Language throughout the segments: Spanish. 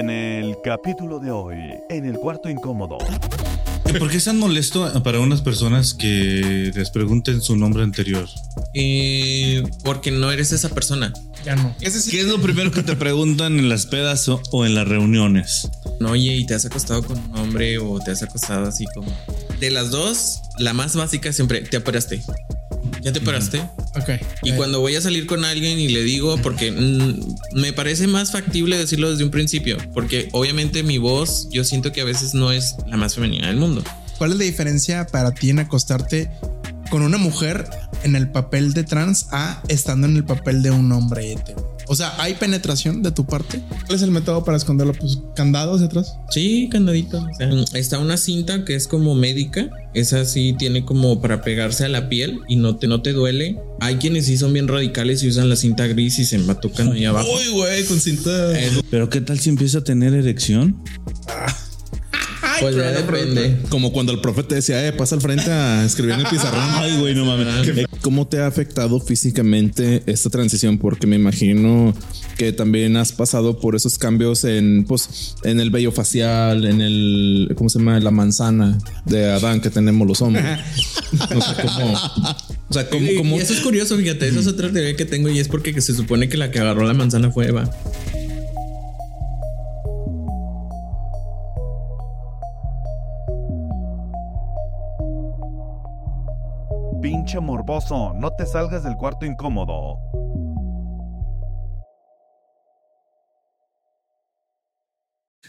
En el capítulo de hoy, en el cuarto incómodo. ¿Por qué es tan molesto para unas personas que les pregunten su nombre anterior? Eh, porque no eres esa persona. Ya no. ¿Qué es lo primero que te preguntan en las pedas o, o en las reuniones? No, oye, y te has acostado con un hombre o te has acostado así como. De las dos, la más básica siempre, te operaste. ¿Ya te operaste? Ok. Y cuando voy a salir con alguien y le digo, porque mm, me parece más factible decirlo desde un principio, porque obviamente mi voz yo siento que a veces no es la más femenina del mundo. ¿Cuál es la diferencia para ti en acostarte con una mujer en el papel de trans a estando en el papel de un hombre? O sea, ¿hay penetración de tu parte? ¿Cuál es el método para esconderlo? Pues candados atrás. Sí, candadito. O sea, está una cinta que es como médica. Esa sí tiene como para pegarse a la piel y no te, no te duele. Hay quienes sí son bien radicales y usan la cinta gris y se embatucan ahí abajo. Uy, güey, con cinta. Pero ¿qué tal si empieza a tener erección? Pues ya depende. Como cuando el profe te decía, eh, pasa al frente a escribir en el pizarrón. Ay, güey, no mames. ¿Cómo te ha afectado físicamente esta transición? Porque me imagino que también has pasado por esos cambios en, pues, en el vello facial, en el, ¿cómo se llama? La manzana de Adán que tenemos los hombres. No sé cómo. O sea, ¿cómo, cómo- Y eso es curioso, fíjate, eso es otra teoría que tengo y es porque se supone que la que agarró la manzana fue Eva. Pinche morboso, no te salgas del cuarto incómodo.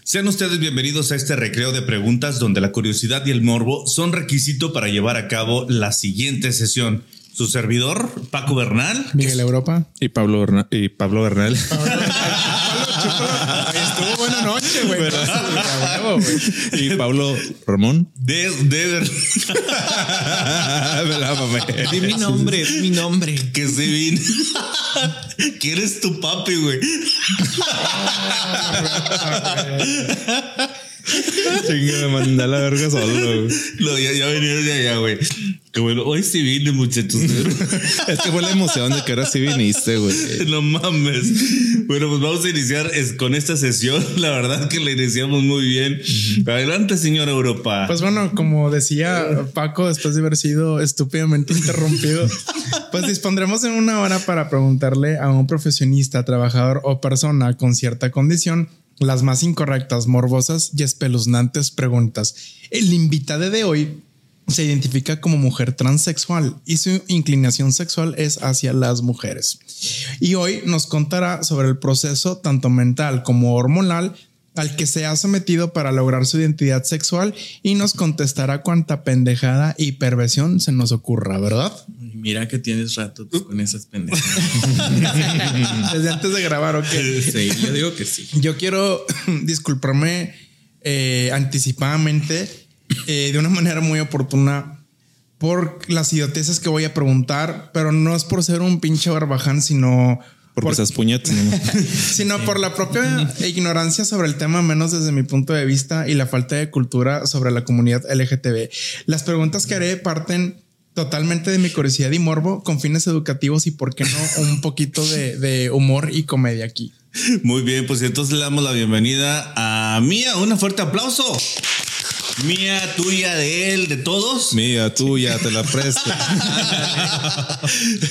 Sean ustedes bienvenidos a este recreo de preguntas donde la curiosidad y el morbo son requisito para llevar a cabo la siguiente sesión. Su servidor, Paco Bernal. Miguel Europa. Y Pablo, Berna- y Pablo Bernal. Estuvo buena noche, güey. Y Pablo Ramón. De, de, Me la mamé. Di mi nombre, di mi nombre. que se vin. que eres tu papi, güey. Chinga, me mandé a la verga solo. No, ya, ya venía de allá, güey. Que bueno, hoy sí vine, muchachos. Es que fue la emoción de que ahora sí viniste, güey. no mames. Bueno, pues vamos a iniciar es- con esta sesión. La verdad que la iniciamos muy bien. Adelante, señor Europa. Pues bueno, como decía Paco, después de haber sido estúpidamente interrumpido, pues dispondremos en una hora para preguntarle a un profesionista, trabajador o persona con cierta condición las más incorrectas, morbosas y espeluznantes preguntas. El invitado de hoy se identifica como mujer transexual y su inclinación sexual es hacia las mujeres. Y hoy nos contará sobre el proceso tanto mental como hormonal al que se ha sometido para lograr su identidad sexual y nos contestará cuánta pendejada y perversión se nos ocurra, ¿verdad? Mira que tienes rato tú con esas pendejas. Desde antes de grabar, ok. Sí, yo digo que sí. Yo quiero disculparme eh, anticipadamente eh, de una manera muy oportuna por las idioteces que voy a preguntar, pero no es por ser un pinche barbaján, sino Porque por- esas puñetas. ¿no? sino por la propia ignorancia sobre el tema, menos desde mi punto de vista, y la falta de cultura sobre la comunidad LGTB. Las preguntas que haré parten totalmente de mi curiosidad y morbo con fines educativos y, por qué no, un poquito de, de humor y comedia aquí. Muy bien, pues entonces le damos la bienvenida a Mía. Un fuerte aplauso. Mía, tuya, de él, de todos. Mía, tuya, te la presto.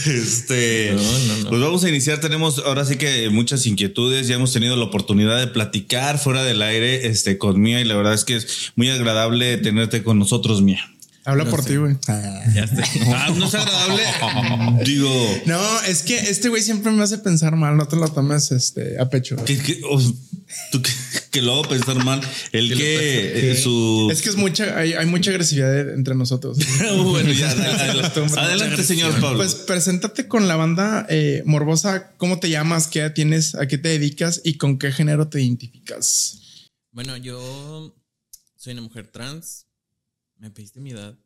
Este, No, no, no. pues vamos a iniciar. Tenemos ahora sí que muchas inquietudes. Ya hemos tenido la oportunidad de platicar fuera del aire este, con Mía y la verdad es que es muy agradable tenerte con nosotros, Mía. Habla por ti, güey. Ya sé. Ah, no es agradable. Digo, No, es que este güey siempre me hace pensar mal. No te lo tomes este, a pecho. tú que, que lo hago pensar mal. El que, eh, su. Es que es mucha, hay, hay mucha agresividad entre nosotros. bueno, ya, adelante, señor Pablo. Pues preséntate con la banda eh, Morbosa. ¿Cómo te llamas? ¿Qué edad tienes? ¿A qué te dedicas? ¿Y con qué género te identificas? Bueno, yo soy una mujer trans. Me pediste mi edad.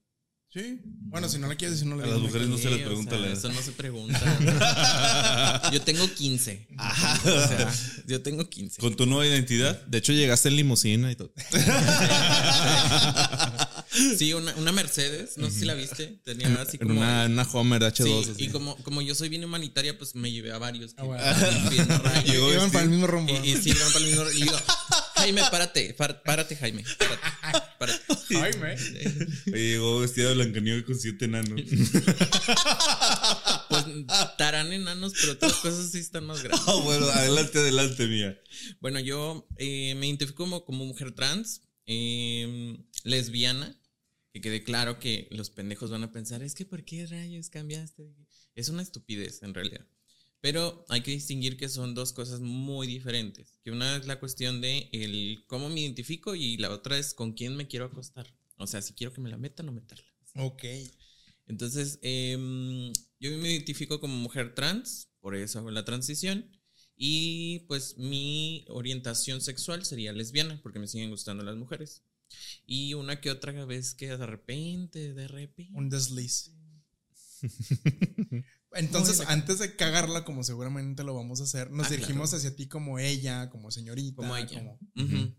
Sí. Bueno, si no la quieres, si no la A las mujeres no se les Sí, o pregunta sea, la edad. Eso no se pregunta. yo tengo 15. O sea, yo tengo 15. Con tu nueva identidad. De hecho, llegaste en limusina y todo. Sí, una, una Mercedes, no sé si la viste. Tenía así En como. una, una Homer H2. Sí, así. y como, como yo soy bien humanitaria, pues me llevé a varios. que bueno. Llegó Iban este- para el mismo rumbo. Y, y sí, iban para el mismo. Y digo, Jaime, párate, pár- párate, Jaime. Párate, párate. Jaime. Oye, llegó vestida de Blancanieves con siete enanos. Pues estarán enanos, pero otras cosas sí están más grandes. Ah, bueno, adelante, adelante, mía. Bueno, yo eh, me identifico como, como mujer trans, eh, lesbiana, que quede claro que los pendejos van a pensar, es que ¿por qué rayos cambiaste? Es una estupidez en realidad. Pero hay que distinguir que son dos cosas muy diferentes. Que una es la cuestión de el cómo me identifico y la otra es con quién me quiero acostar. O sea, si quiero que me la metan o meterla. Ok. Entonces, em, yo me identifico como mujer trans, por eso hago la transición. Y pues mi orientación sexual sería lesbiana, porque me siguen gustando las mujeres. Y una que otra vez que de repente, de repente. Un desliz. Entonces, antes de cagarla, como seguramente lo vamos a hacer, nos Ah, dirigimos claro. hacia ti como ella, como señorita. Como ella. como-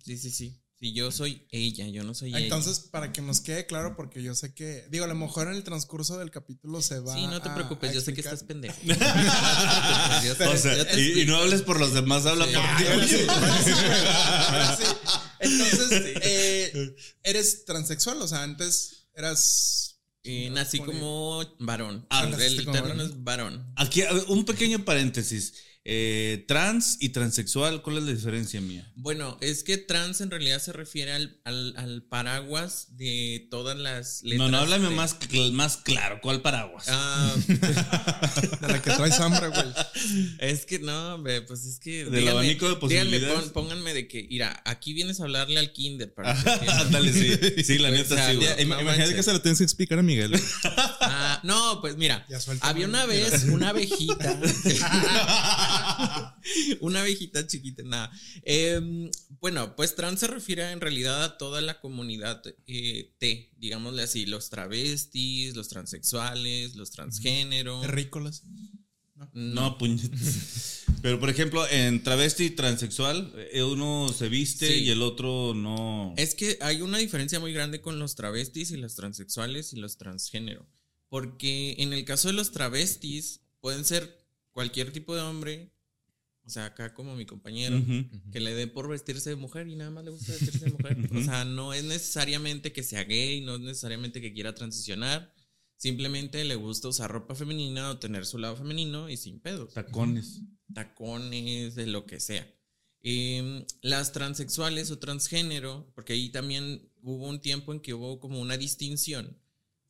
Sí, sí, sí. Sí, yo soy ella, yo no soy ella. Entonces, para que nos quede claro, porque yo sé que, digo, a lo mejor en el transcurso del capítulo se va. Sí, no te a- preocupes, a yo sé que estás pendejo. No te preocupes, yo sé- O sea, yo te y, no hables por los demás, habla Sí. por ti. Ahora sí, ahora sí, ahora sí. Entonces, eh, eres transexual, o sea, antes eras. Eh, nací como varón. Ah, el término es varón. Aquí, un pequeño paréntesis. Eh, trans y transexual, ¿cuál es la diferencia mía? Bueno, es que trans en realidad se refiere al, al- al paraguas de todas las letras. No, no, háblame de- más, cl- más claro. ¿Cuál paraguas? Ah, De la que traes hambre, güey. es que no, pues es que. Del abanico de díganme, posibilidades. pon- pónganme de que, mira, aquí vienes a hablarle al kinder para que Ándale, sí. Sí, la O neta sea, sí, güey. ya- Im- No Imagínate manches. que se lo tienes que explicar a Miguel. Ah, no, pues mira, había una vez una abejita. una abejita chiquita, nada. Em, bueno, pues trans se refiere en realidad a toda la comunidad eh, T, digámosle así, los travestis, los transexuales, los transgénero. Terrícolas. No, puñetas. Pero por ejemplo, en travesti y transexual, eh, uno se viste Sí. y el otro no. Es que hay una diferencia muy grande con los travestis y los transexuales y los transgénero. Porque en el caso de los travestis, pueden ser cualquier tipo de hombre. O sea, acá como mi compañero, Ujú. que le dé por vestirse de mujer y nada más le gusta vestirse de mujer. O sea, no es necesariamente que sea gay, no es necesariamente que quiera transicionar. Simplemente le gusta usar ropa femenina o tener su lado femenino y sin pedos Tacones. tacones, de lo que sea. Eh, las transexuales o transgénero, porque ahí también hubo un tiempo en que hubo como una distinción,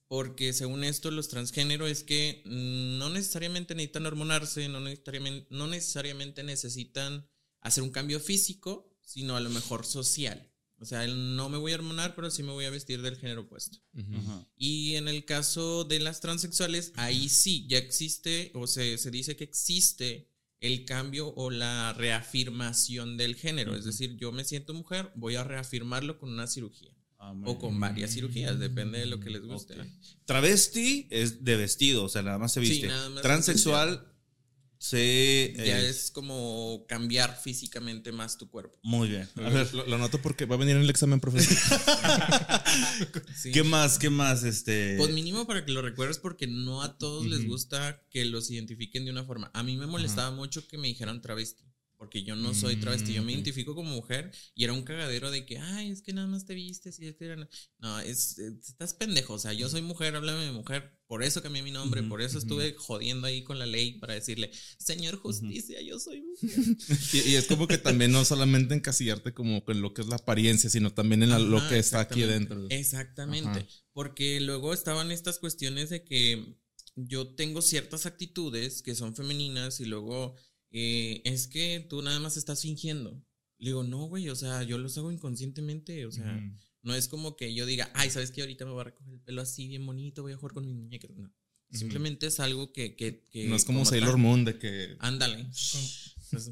porque según esto los transgénero es que no necesariamente necesitan hormonarse, no necesariamente, no necesariamente necesitan hacer un cambio físico, sino a lo mejor social. O sea, no me voy a hormonar, pero sí me voy a vestir del género opuesto. Y en el caso de las transexuales, ahí sí, ya existe, o se, se dice que existe el cambio o la reafirmación del género. Es decir, yo me siento mujer, voy a reafirmarlo con una cirugía. Ah, O con varias cirugías, depende de lo que les guste. Ok. Travesti es de vestido, o sea, nada más se Sí, viste. nada más Transexual se. Ya eh, es como cambiar físicamente más tu cuerpo. Muy bien. A ver, lo, lo noto porque va a venir en el examen profesional. Sí. ¿qué más? ¿Qué más? Este. Pues mínimo para que lo recuerdes porque no a todos les gusta que los identifiquen de una forma. A mí me molestaba mucho que me dijeran travesti. Porque yo no soy travesti, yo me identifico como mujer y era un cagadero de que, ay, es que nada más te vistes y es que era... No, es, es- estás pendejo, o sea, yo soy mujer, háblame de mujer, por eso cambié mi nombre, por eso estuve jodiendo ahí con la ley para decirle, señor justicia, yo soy mujer. y, y es como que también no solamente encasillarte como en lo que es la apariencia, sino también en la- lo que está aquí dentro. Exactamente. Ajá. Porque luego estaban estas cuestiones de que yo tengo ciertas actitudes que son femeninas y luego eh, es que tú nada más estás fingiendo. Le digo, no, güey, o sea, yo los hago inconscientemente, o sea, no es como que yo diga, ay, ¿sabes qué? Ahorita me voy a recoger el pelo así bien bonito, voy a jugar con mis muñecas. No. Simplemente es algo que... que, que No es como Sailor tal. Moon de que Ándale.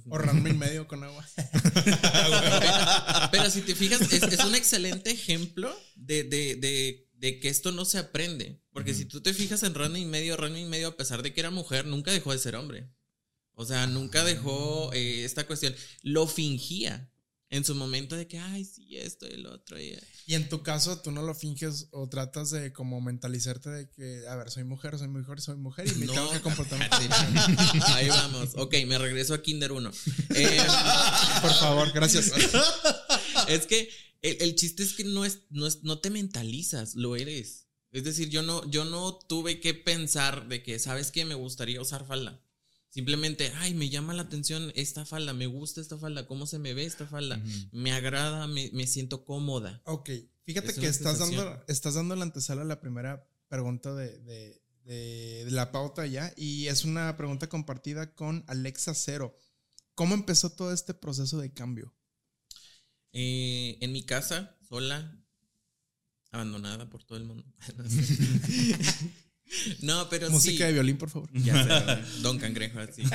O ranme y medio con agua. Pero si te fijas, es, es un excelente ejemplo de, de, de, de que esto no se aprende. Porque si tú te fijas en Randy y medio, Randy y medio, a pesar de que era mujer, nunca dejó de ser hombre. O sea, nunca dejó eh, esta cuestión. Lo fingía en su momento de que, ay, sí, esto y el otro. Y, Y en tu caso, tú no lo finges o tratas de como mentalizarte de que, a ver, soy mujer, soy mujer, soy mujer y me No. tengo que comportar. Ahí vamos. Ok, me regreso a Kinder 1. Eh, Por favor, gracias. es que el, el chiste es que no es, no es, no te mentalizas, lo eres. Es decir, yo no, yo no tuve que pensar de que, ¿sabes qué? Me gustaría usar falda. Simplemente, ay, me llama la atención esta falda, me gusta esta falda, cómo se me ve esta falda, me agrada, me, me siento cómoda. Ok, fíjate Es que estás sensación. dando, estás dando la antesala a la primera pregunta de, de- de- de la pauta ya y es una pregunta compartida con Alexa Cero. ¿Cómo empezó todo este proceso de cambio? Eh, en mi casa, sola, abandonada por todo el mundo. no, pero Música sí. de violín, por favor. Ya sé, Don Cangrejo, así.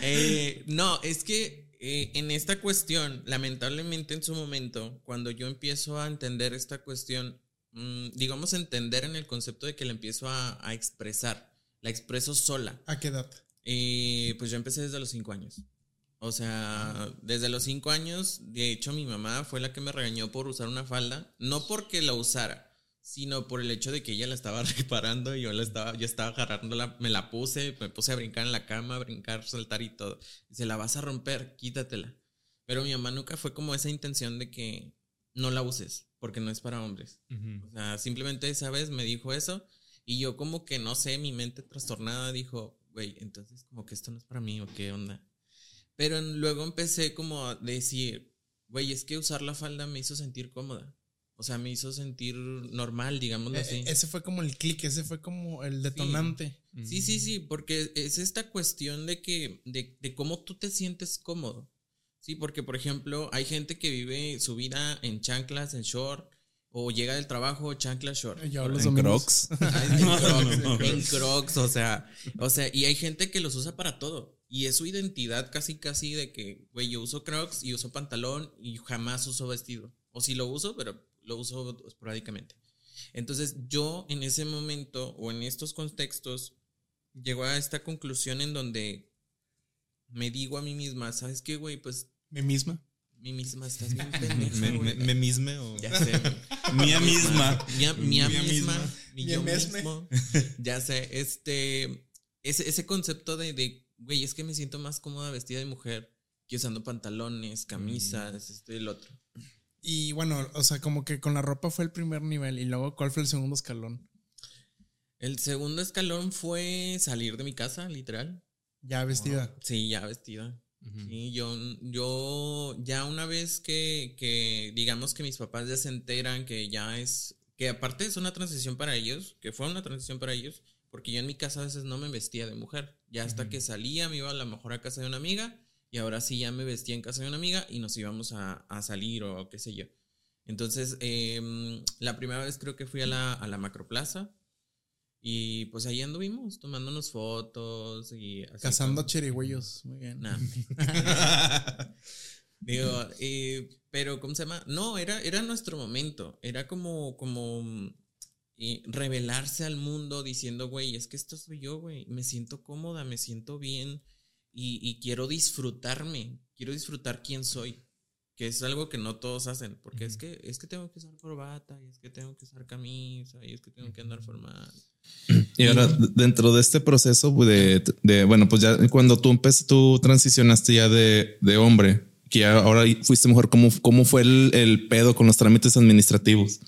Eh, no, es que eh, en esta cuestión, lamentablemente en su momento, cuando yo empiezo a entender esta cuestión, mm, digamos entender en el concepto de que la empiezo a, a expresar, la expreso sola. ¿A qué edad? Eh, pues yo empecé desde los cinco años. O sea, desde los cinco años, de hecho mi mamá fue la que me regañó por usar una falda, no porque la usara, sino por el hecho de que ella la estaba reparando y yo la estaba, yo estaba agarrándola, me la puse, me puse a brincar en la cama, a brincar, saltar y todo. Dice, la vas a romper, quítatela. Pero mi mamá nunca fue como esa intención de que no la uses, porque no es para hombres. O sea, simplemente esa vez me dijo eso y yo como que no sé, mi mente trastornada dijo, güey, entonces como que esto no es para mí o qué onda. Pero luego empecé como a decir, güey, es que usar la falda me hizo sentir cómoda. O sea, me hizo sentir normal, digámoslo así. Eh, ese fue como el clic, ese fue como el detonante. Sí, sí, sí, porque es esta cuestión de que, de, de cómo tú te sientes cómodo. Sí, porque por ejemplo, hay gente que vive su vida en chanclas, en short, o llega del trabajo, chanclas, short. Yo los En Crocs. En crocs, en crocs, o sea, o sea, y hay gente que los usa para todo. Y es su identidad casi, casi de que, güey, yo uso crocs y uso pantalón y jamás uso vestido. O si lo uso, pero lo uso esporádicamente. Entonces yo en ese momento o en estos contextos llego a esta conclusión en donde me digo a mí misma, ¿sabes qué, güey? Pues Mi misma. mí misma estás bien pendeja, Me, güey". me- me misme o. Ya sé. Mía misma. Mía, mía Mía misma. misma. Mi yo mesme. mismo. Ya sé, este. Ese, ese concepto de, de, güey, es que me siento más cómoda vestida de mujer que usando pantalones, camisas, esto y el otro. Y bueno, o sea, como que con la ropa fue el primer nivel y luego, ¿cuál fue el segundo escalón? El segundo escalón fue salir de mi casa, literal. Ya vestida. Sí, ya vestida. Sí, yo, yo ya una vez que, que digamos que mis papás ya se enteran que ya es, que aparte es una transición para ellos, que fue una transición para ellos, porque yo en mi casa a veces no me vestía de mujer, ya hasta que salía me iba a lo mejor a casa de una amiga y ahora sí ya me vestía en casa de una amiga y nos íbamos a, a salir o qué sé yo. Entonces, em, la primera vez creo que fui a la, a la Macroplaza y pues ahí anduvimos tomándonos fotos y así Cazando como- chirigüeyos. Muy bien. Nah. Digo, eh, pero ¿cómo se llama? No, era, era nuestro momento. Era como, como mm, eh, revelarse al mundo diciendo, güey, es que esto soy yo, güey. Me siento cómoda, me siento bien y, y quiero disfrutarme. Quiero disfrutar quién soy. Que es algo que no todos hacen. Porque es que, es que tengo que usar corbata, y es que tengo que usar camisa, y es que tengo que andar formal. Y ahora, dentro de este proceso de, de, bueno, pues ya cuando tú empezaste, tú transicionaste ya de, de hombre, que ya ahora fuiste mujer, ¿cómo, cómo fue el, el pedo con los trámites administrativos?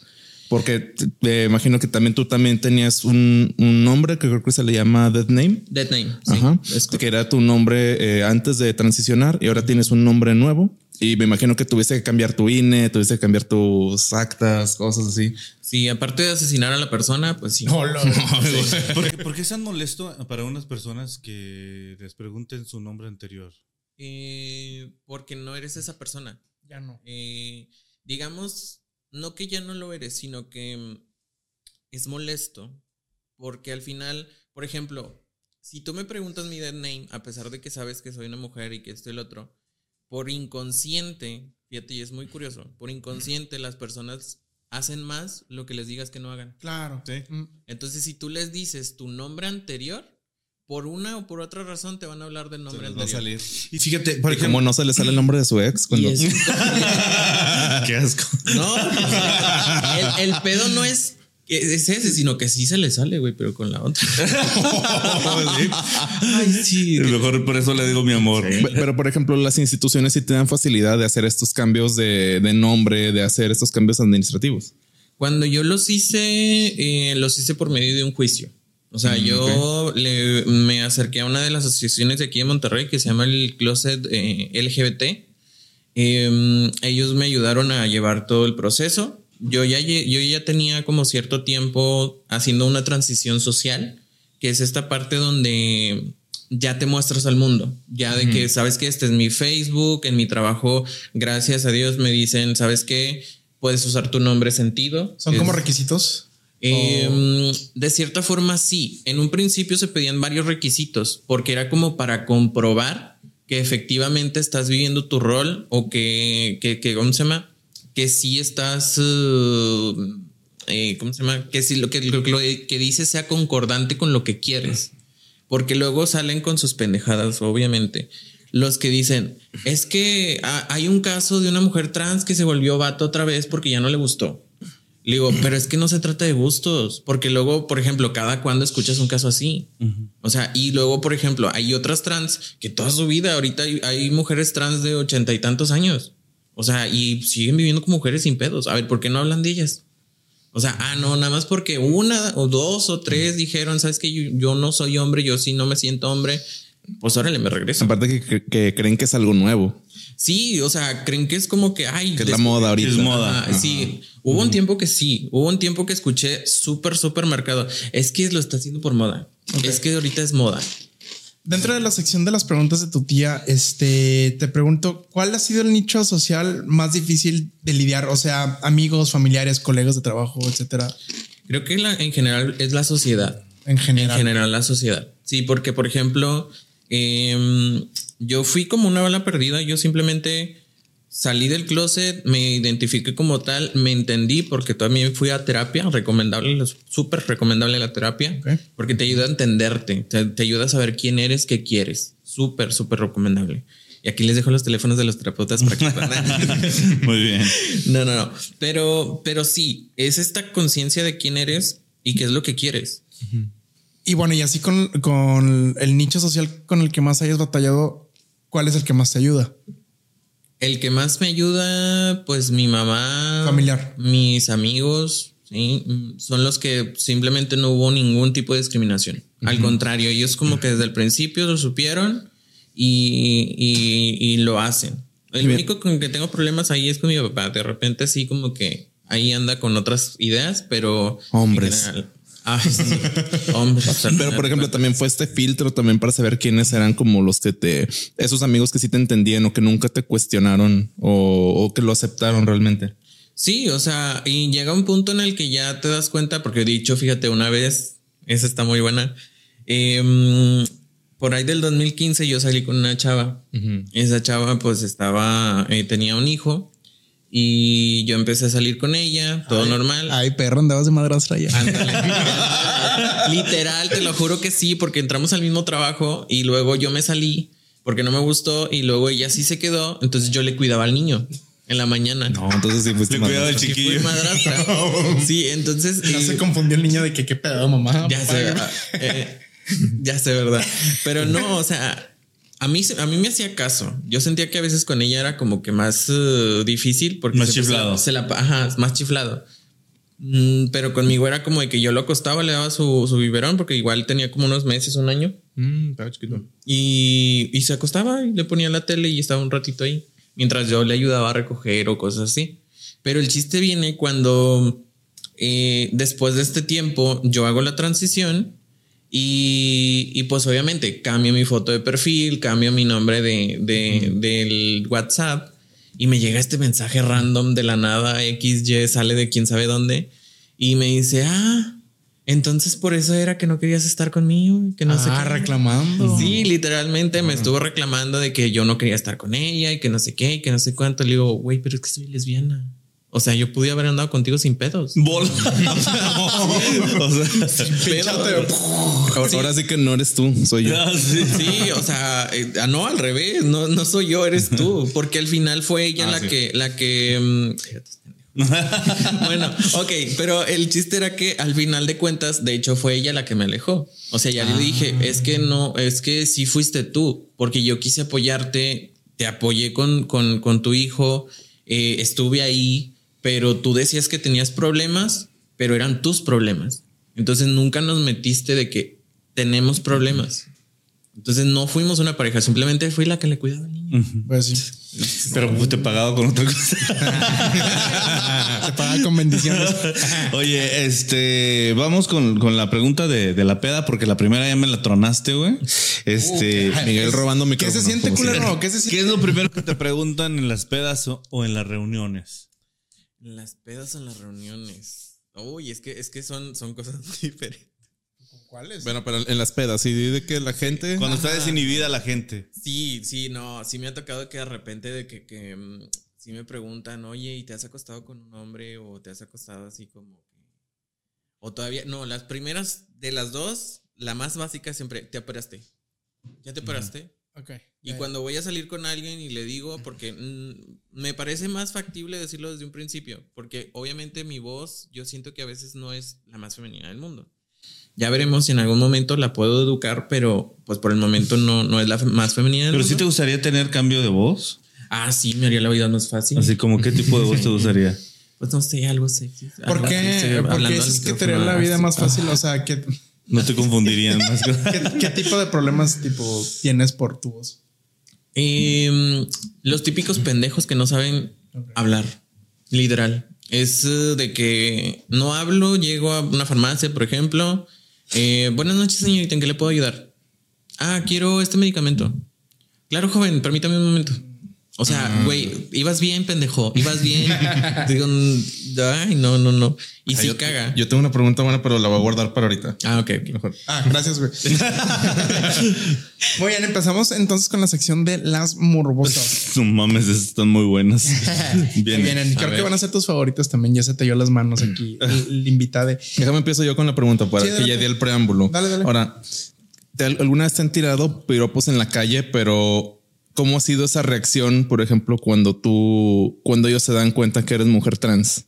Porque me imagino que también tú también tenías un, un nombre que creo que se le llama Dead Name. Dead Name. Sí, Ajá. es que era tu nombre eh, antes de transicionar y ahora tienes un nombre nuevo. Y me imagino que tuviste que cambiar tu INE, tuviste que cambiar tus actas, cosas así. Sí, aparte de asesinar a la persona, pues sí. ¿Por qué, por qué es tan molesto para unas personas que les pregunten su nombre anterior? Eh, porque no eres esa persona. Ya no. Eh, digamos, no que ya no lo eres, sino que mm, es molesto. Porque al final, por ejemplo, si tú me preguntas mi dead name, a pesar de que sabes que soy una mujer y que esto y el otro, por inconsciente, fíjate, y es muy curioso, por inconsciente las personas hacen más lo que les digas que no hagan. Claro. Sí. Mm, Entonces, si tú les dices tu nombre anterior, por una o por otra razón te van a hablar del nombre Les va a anterior. salir. Y fíjate, por ejemplo, como no se le sale el nombre de su ex cuando es- Qué asco. No, el, el pedo no es es ese, sino que sí se le sale, güey, pero con la otra. Ay, sí. Mejor por eso le digo mi amor. Pe- Pero, por ejemplo, las instituciones sí te dan facilidad de hacer estos cambios de, de nombre, de hacer estos cambios administrativos. Cuando yo los hice, eh, los hice por medio de un juicio. O sea, yo le- me acerqué a una de las asociaciones de aquí de Monterrey que se llama el Closet eh, LGBT. Eh, ellos me ayudaron a llevar todo el proceso. Yo ya, yo ya tenía como cierto tiempo haciendo una transición social, que es esta parte donde ya te muestras al mundo, ya de que sabes que este es mi Facebook, en mi trabajo, gracias a Dios me dicen, sabes que puedes usar tu nombre sentido. ¿Son Es- como requisitos? Eh, De cierta forma, sí. En un principio se pedían varios requisitos porque era como para comprobar que efectivamente estás viviendo tu rol o que, que, que ¿cómo se llama? Que sí estás, eh, eh, ¿cómo se llama? Que si lo que, lo, lo que dices sea concordante con lo que quieres. Porque luego salen con sus pendejadas, obviamente. Los que dicen, es que hay un caso de una mujer trans que se volvió vato otra vez porque ya no le gustó. Le digo, pero es que no se trata de gustos, porque luego, por ejemplo, cada cuando escuchas un caso así. O sea, y luego, por ejemplo, hay otras trans que toda su vida, ahorita hay, hay mujeres trans de ochenta y tantos años. O sea, y siguen viviendo como mujeres sin pedos. A ver, ¿por qué no hablan de ellas? O sea, ah, no, nada más porque una o dos o tres dijeron, sabes que yo, yo no soy hombre, yo sí no me siento hombre. Pues órale, me regreso. Aparte que, que- que creen que es algo nuevo, Sí, o sea, creen que es como que, ay, que es la moda ahorita. Es moda. Sí, hubo un tiempo que sí, hubo un tiempo que escuché súper, súper marcado. Es que lo está haciendo por moda. Es que ahorita es moda. Dentro de la sección de las preguntas de tu tía, este, te pregunto, ¿cuál ha sido el nicho social más difícil de lidiar? O sea, amigos, familiares, colegas de trabajo, etcétera, Creo que la- en general es la sociedad. en general. En general, la sociedad. Sí, porque, por ejemplo, em, yo fui como una bala perdida. Yo simplemente salí del closet, me identifiqué como tal, me entendí porque también fui a terapia, recomendable, súper recomendable la terapia, Ok. porque te ayuda a entenderte, te, te ayuda a saber quién eres, qué quieres. Súper, súper recomendable. Y aquí les dejo los teléfonos de los terapeutas para que puedan. Muy bien. No, no, no. Pero, pero sí, es esta conciencia de quién eres y qué es lo que quieres. Y bueno, y así con, con el nicho social con el que más hayas batallado, ¿cuál es el que más te ayuda? El que más me ayuda, pues mi mamá, Familiar. mis amigos, sí, son los que simplemente no hubo ningún tipo de discriminación. Al contrario, ellos como que desde el principio lo supieron y, y- y lo hacen. El Bien. único con que tengo problemas ahí es con mi papá. De repente así como que ahí anda con otras ideas, pero en Hombres. general- Ay, sí. Hombres. Pero por ejemplo, también fue este filtro también para saber quiénes eran como los que te, esos amigos que sí te entendían o que nunca te cuestionaron o, o que lo aceptaron realmente. Sí, o sea, y llega un punto en el que ya te das cuenta, porque he dicho, fíjate, una vez, esa está muy buena. em, por ahí del 2015 yo salí con una chava. Esa chava pues estaba, eh, tenía un hijo y yo empecé a salir con ella, todo normal. Ay, perro, andabas de madrastra ya. Literal, te lo juro que sí, porque entramos al mismo trabajo y luego yo me salí porque no me gustó y luego ella sí se quedó, entonces yo le cuidaba al niño en la mañana. No, entonces sí fuiste Le cuidaba madrastra. el Sí, chiquillo. fui madrastra. Sí, entonces. Ya y- se confundió el niño de que qué pedo, mamá. ya sé, ah, eh, ya sé, verdad. Pero no, o sea, a mí, a mí me hacía caso. Yo sentía que a veces con ella era como que más eh, difícil porque Más se- chiflado. Se, la, ajá, más chiflado. Mm, pero conmigo era como de que yo lo acostaba, le daba su, su biberón porque igual tenía como unos meses, un año. Mm, estaba chiquito. Y, y se acostaba y le ponía la tele y estaba un ratito ahí. Mientras yo le ayudaba a recoger o cosas así. Pero el chiste viene cuando eh, después de este tiempo yo hago la transición y, y pues obviamente cambio mi foto de perfil, cambio mi nombre de, de- del WhatsApp y me llega este mensaje random de la nada, XY, sale de quién sabe dónde y me dice, ah, entonces por eso era que no querías estar conmigo, que no sé ah, qué". reclamando. Sí, literalmente me estuvo reclamando de que yo no quería estar con ella y que no sé qué y que no sé cuánto. Le digo, güey, pero es que soy lesbiana. O sea, yo pude haber andado contigo sin pedos. Bola. o sea, Pedo. Ahora, ahora sí que no eres tú, soy yo. ah, sí. Sí, o sea, eh, ah, no al revés, no, no soy yo, eres tú, porque al final fue ella Ah, la sí. que, la que, mm, bueno, ok, pero el chiste era que al final de cuentas, de hecho, fue ella la que me alejó. O sea, ya le dije, es que no, es que sí fuiste tú, porque yo quise apoyarte, te apoyé con, con, con tu hijo, eh, estuve ahí, pero tú decías que tenías problemas, pero eran tus problemas. Entonces nunca nos metiste de que tenemos problemas. Entonces no fuimos una pareja, simplemente fui la que le cuidaba al niño. Pues sí. Pero pues, te pagaba con otra cosa. Te paga con bendiciones. Oye, este, vamos con, con la pregunta de, de la peda, porque la primera ya me la tronaste, güey. Este, Miguel robando ¿Qué micrófono. se siente, culero? ¿Qué se ¿qué siente? es lo primero que te preguntan en las pedas o, o en las reuniones? Las pedas en las reuniones. Uy, es que, es que son, son cosas diferentes. ¿Cuáles? Bueno, pero en las pedas, sí, de que la gente. Cuando está desinhibida la gente. Sí, sí, no, sí me ha tocado que de repente de que, que mm, sí me preguntan, oye, ¿y te has acostado con un hombre o te has acostado así como que... O todavía, no, las primeras de las dos, la más básica siempre, te operaste. ¿Ya te operaste? Ok. Y cuando voy a salir con alguien y le digo, porque mm, me parece más factible decirlo desde un principio, porque obviamente mi voz yo siento que a veces no es la más femenina del mundo. Ya veremos si en algún momento la puedo educar, pero pues por el momento no, no es la fe- más femenina del Pero mundo. sí te gustaría tener cambio de voz. Ah, sí, me haría la vida más fácil. Así como, ¿qué tipo de voz te gustaría? Pues no sé, algo sexy. ¿Por qué? Porque dices que te haría la vida más fácil. O sea, ¿qué, No te confundirían más. qué, qué tipo de problemas tipo tienes por tu voz? Em, los típicos pendejos que no saben hablar, literal. Es eh, de que no hablo, llego a una farmacia, por ejemplo. eh, Buenas noches, señorita, ¿en qué le puedo ayudar? Ah, quiero este medicamento. Claro, joven, permítame un momento. O sea, güey, ibas bien, pendejo, ibas bien. Digo, ay, no, no, no. Y Ah, si yo, caga. yo tengo una pregunta buena, pero la voy a guardar para ahorita. ah, ok, ok. Mejor. Ah, gracias, güey. Muy bien, empezamos entonces con la sección de las morbosas. No mames, están muy buenas. Bien. vienen. Creo que van a ser tus favoritos también. Ya se te dio las manos aquí. El, el invitado. Déjame empiezo yo con la pregunta para Sí, que ya di el preámbulo. Dale, dale. Ahora, ¿te- ¿alguna vez te han tirado piropos en la calle, pero cómo ha sido esa reacción, por ejemplo, cuando tú, cuando ellos se dan cuenta que eres mujer trans?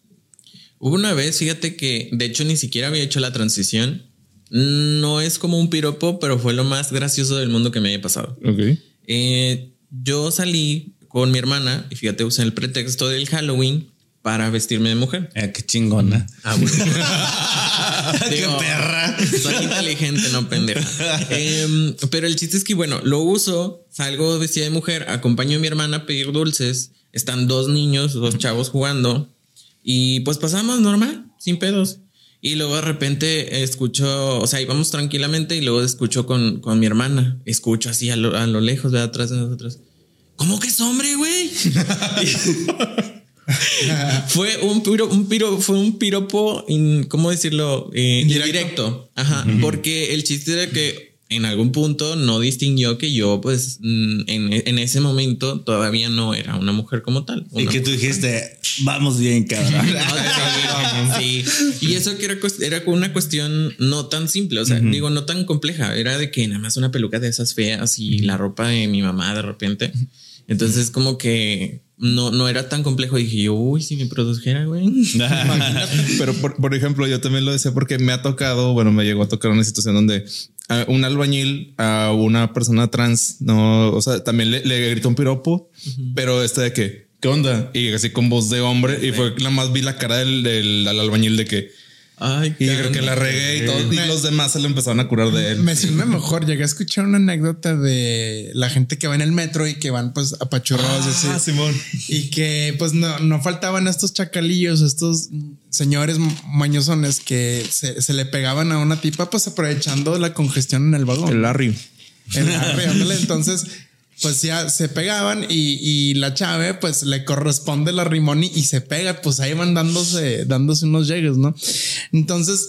Hubo una vez, fíjate que de hecho ni siquiera había hecho la transición. No es como un piropo, pero fue lo más gracioso del mundo que me haya pasado. Ok. Eh, yo salí con mi hermana y fíjate, usé el pretexto del Halloween para vestirme de mujer. Eh, qué chingona. Ah, bueno. qué Digo, perra. Soy inteligente, no pendeja. Em, pero el chiste es que, bueno, lo uso, salgo vestida de mujer, acompaño a mi hermana a pedir dulces. Están dos niños, dos chavos jugando. Y pues pasamos normal, sin pedos. Y luego de repente escucho, o sea, íbamos tranquilamente y luego escucho con, con mi hermana. Escucho así a lo, a lo lejos, de atrás de nosotros. ¿Cómo que es hombre, güey? fue un piro, un piro, fue un piropo, in- ¿cómo decirlo? Eh, Indirecto. indirecto. Ajá. Porque el chiste era que en algún punto no distinguió que yo, pues, mm, en, en ese momento todavía no era una mujer como tal. Y que tú dijiste, vamos bien, cabrón. Sí. Y eso que era, era una cuestión no tan simple, o sea, digo, no tan compleja. Era de que nada más una peluca de esas feas y la ropa de mi mamá de repente. Entonces, como que no, no era tan complejo. Dije yo, uy, si me produjera, güey. Pero por, por ejemplo, yo también lo decía porque me ha tocado, bueno, me llegó a tocar una situación donde a un albañil a una persona trans, no, o sea, también le, le gritó un piropo, pero este de que, ¿qué onda? Y así con voz de hombre, y fue la más vi la cara del, del al albañil de que, Ay, y creo que la regué y todo, y los demás se le empezaron a curar de él. Me suena mejor. Llegué a escuchar una anécdota de la gente que va en el metro y que van pues apachurrados Ah, así. Simón. Y que pues no, no faltaban estos chacalillos, estos señores mañosones que se, se le pegaban a una tipa pues aprovechando la congestión en el vagón. El Larry. El ándale. Entonces, pues ya se pegaban y, y la chave, pues le corresponde la rimoni y se pega, pues ahí van dándose, dándose unos llegues, ¿no? Entonces,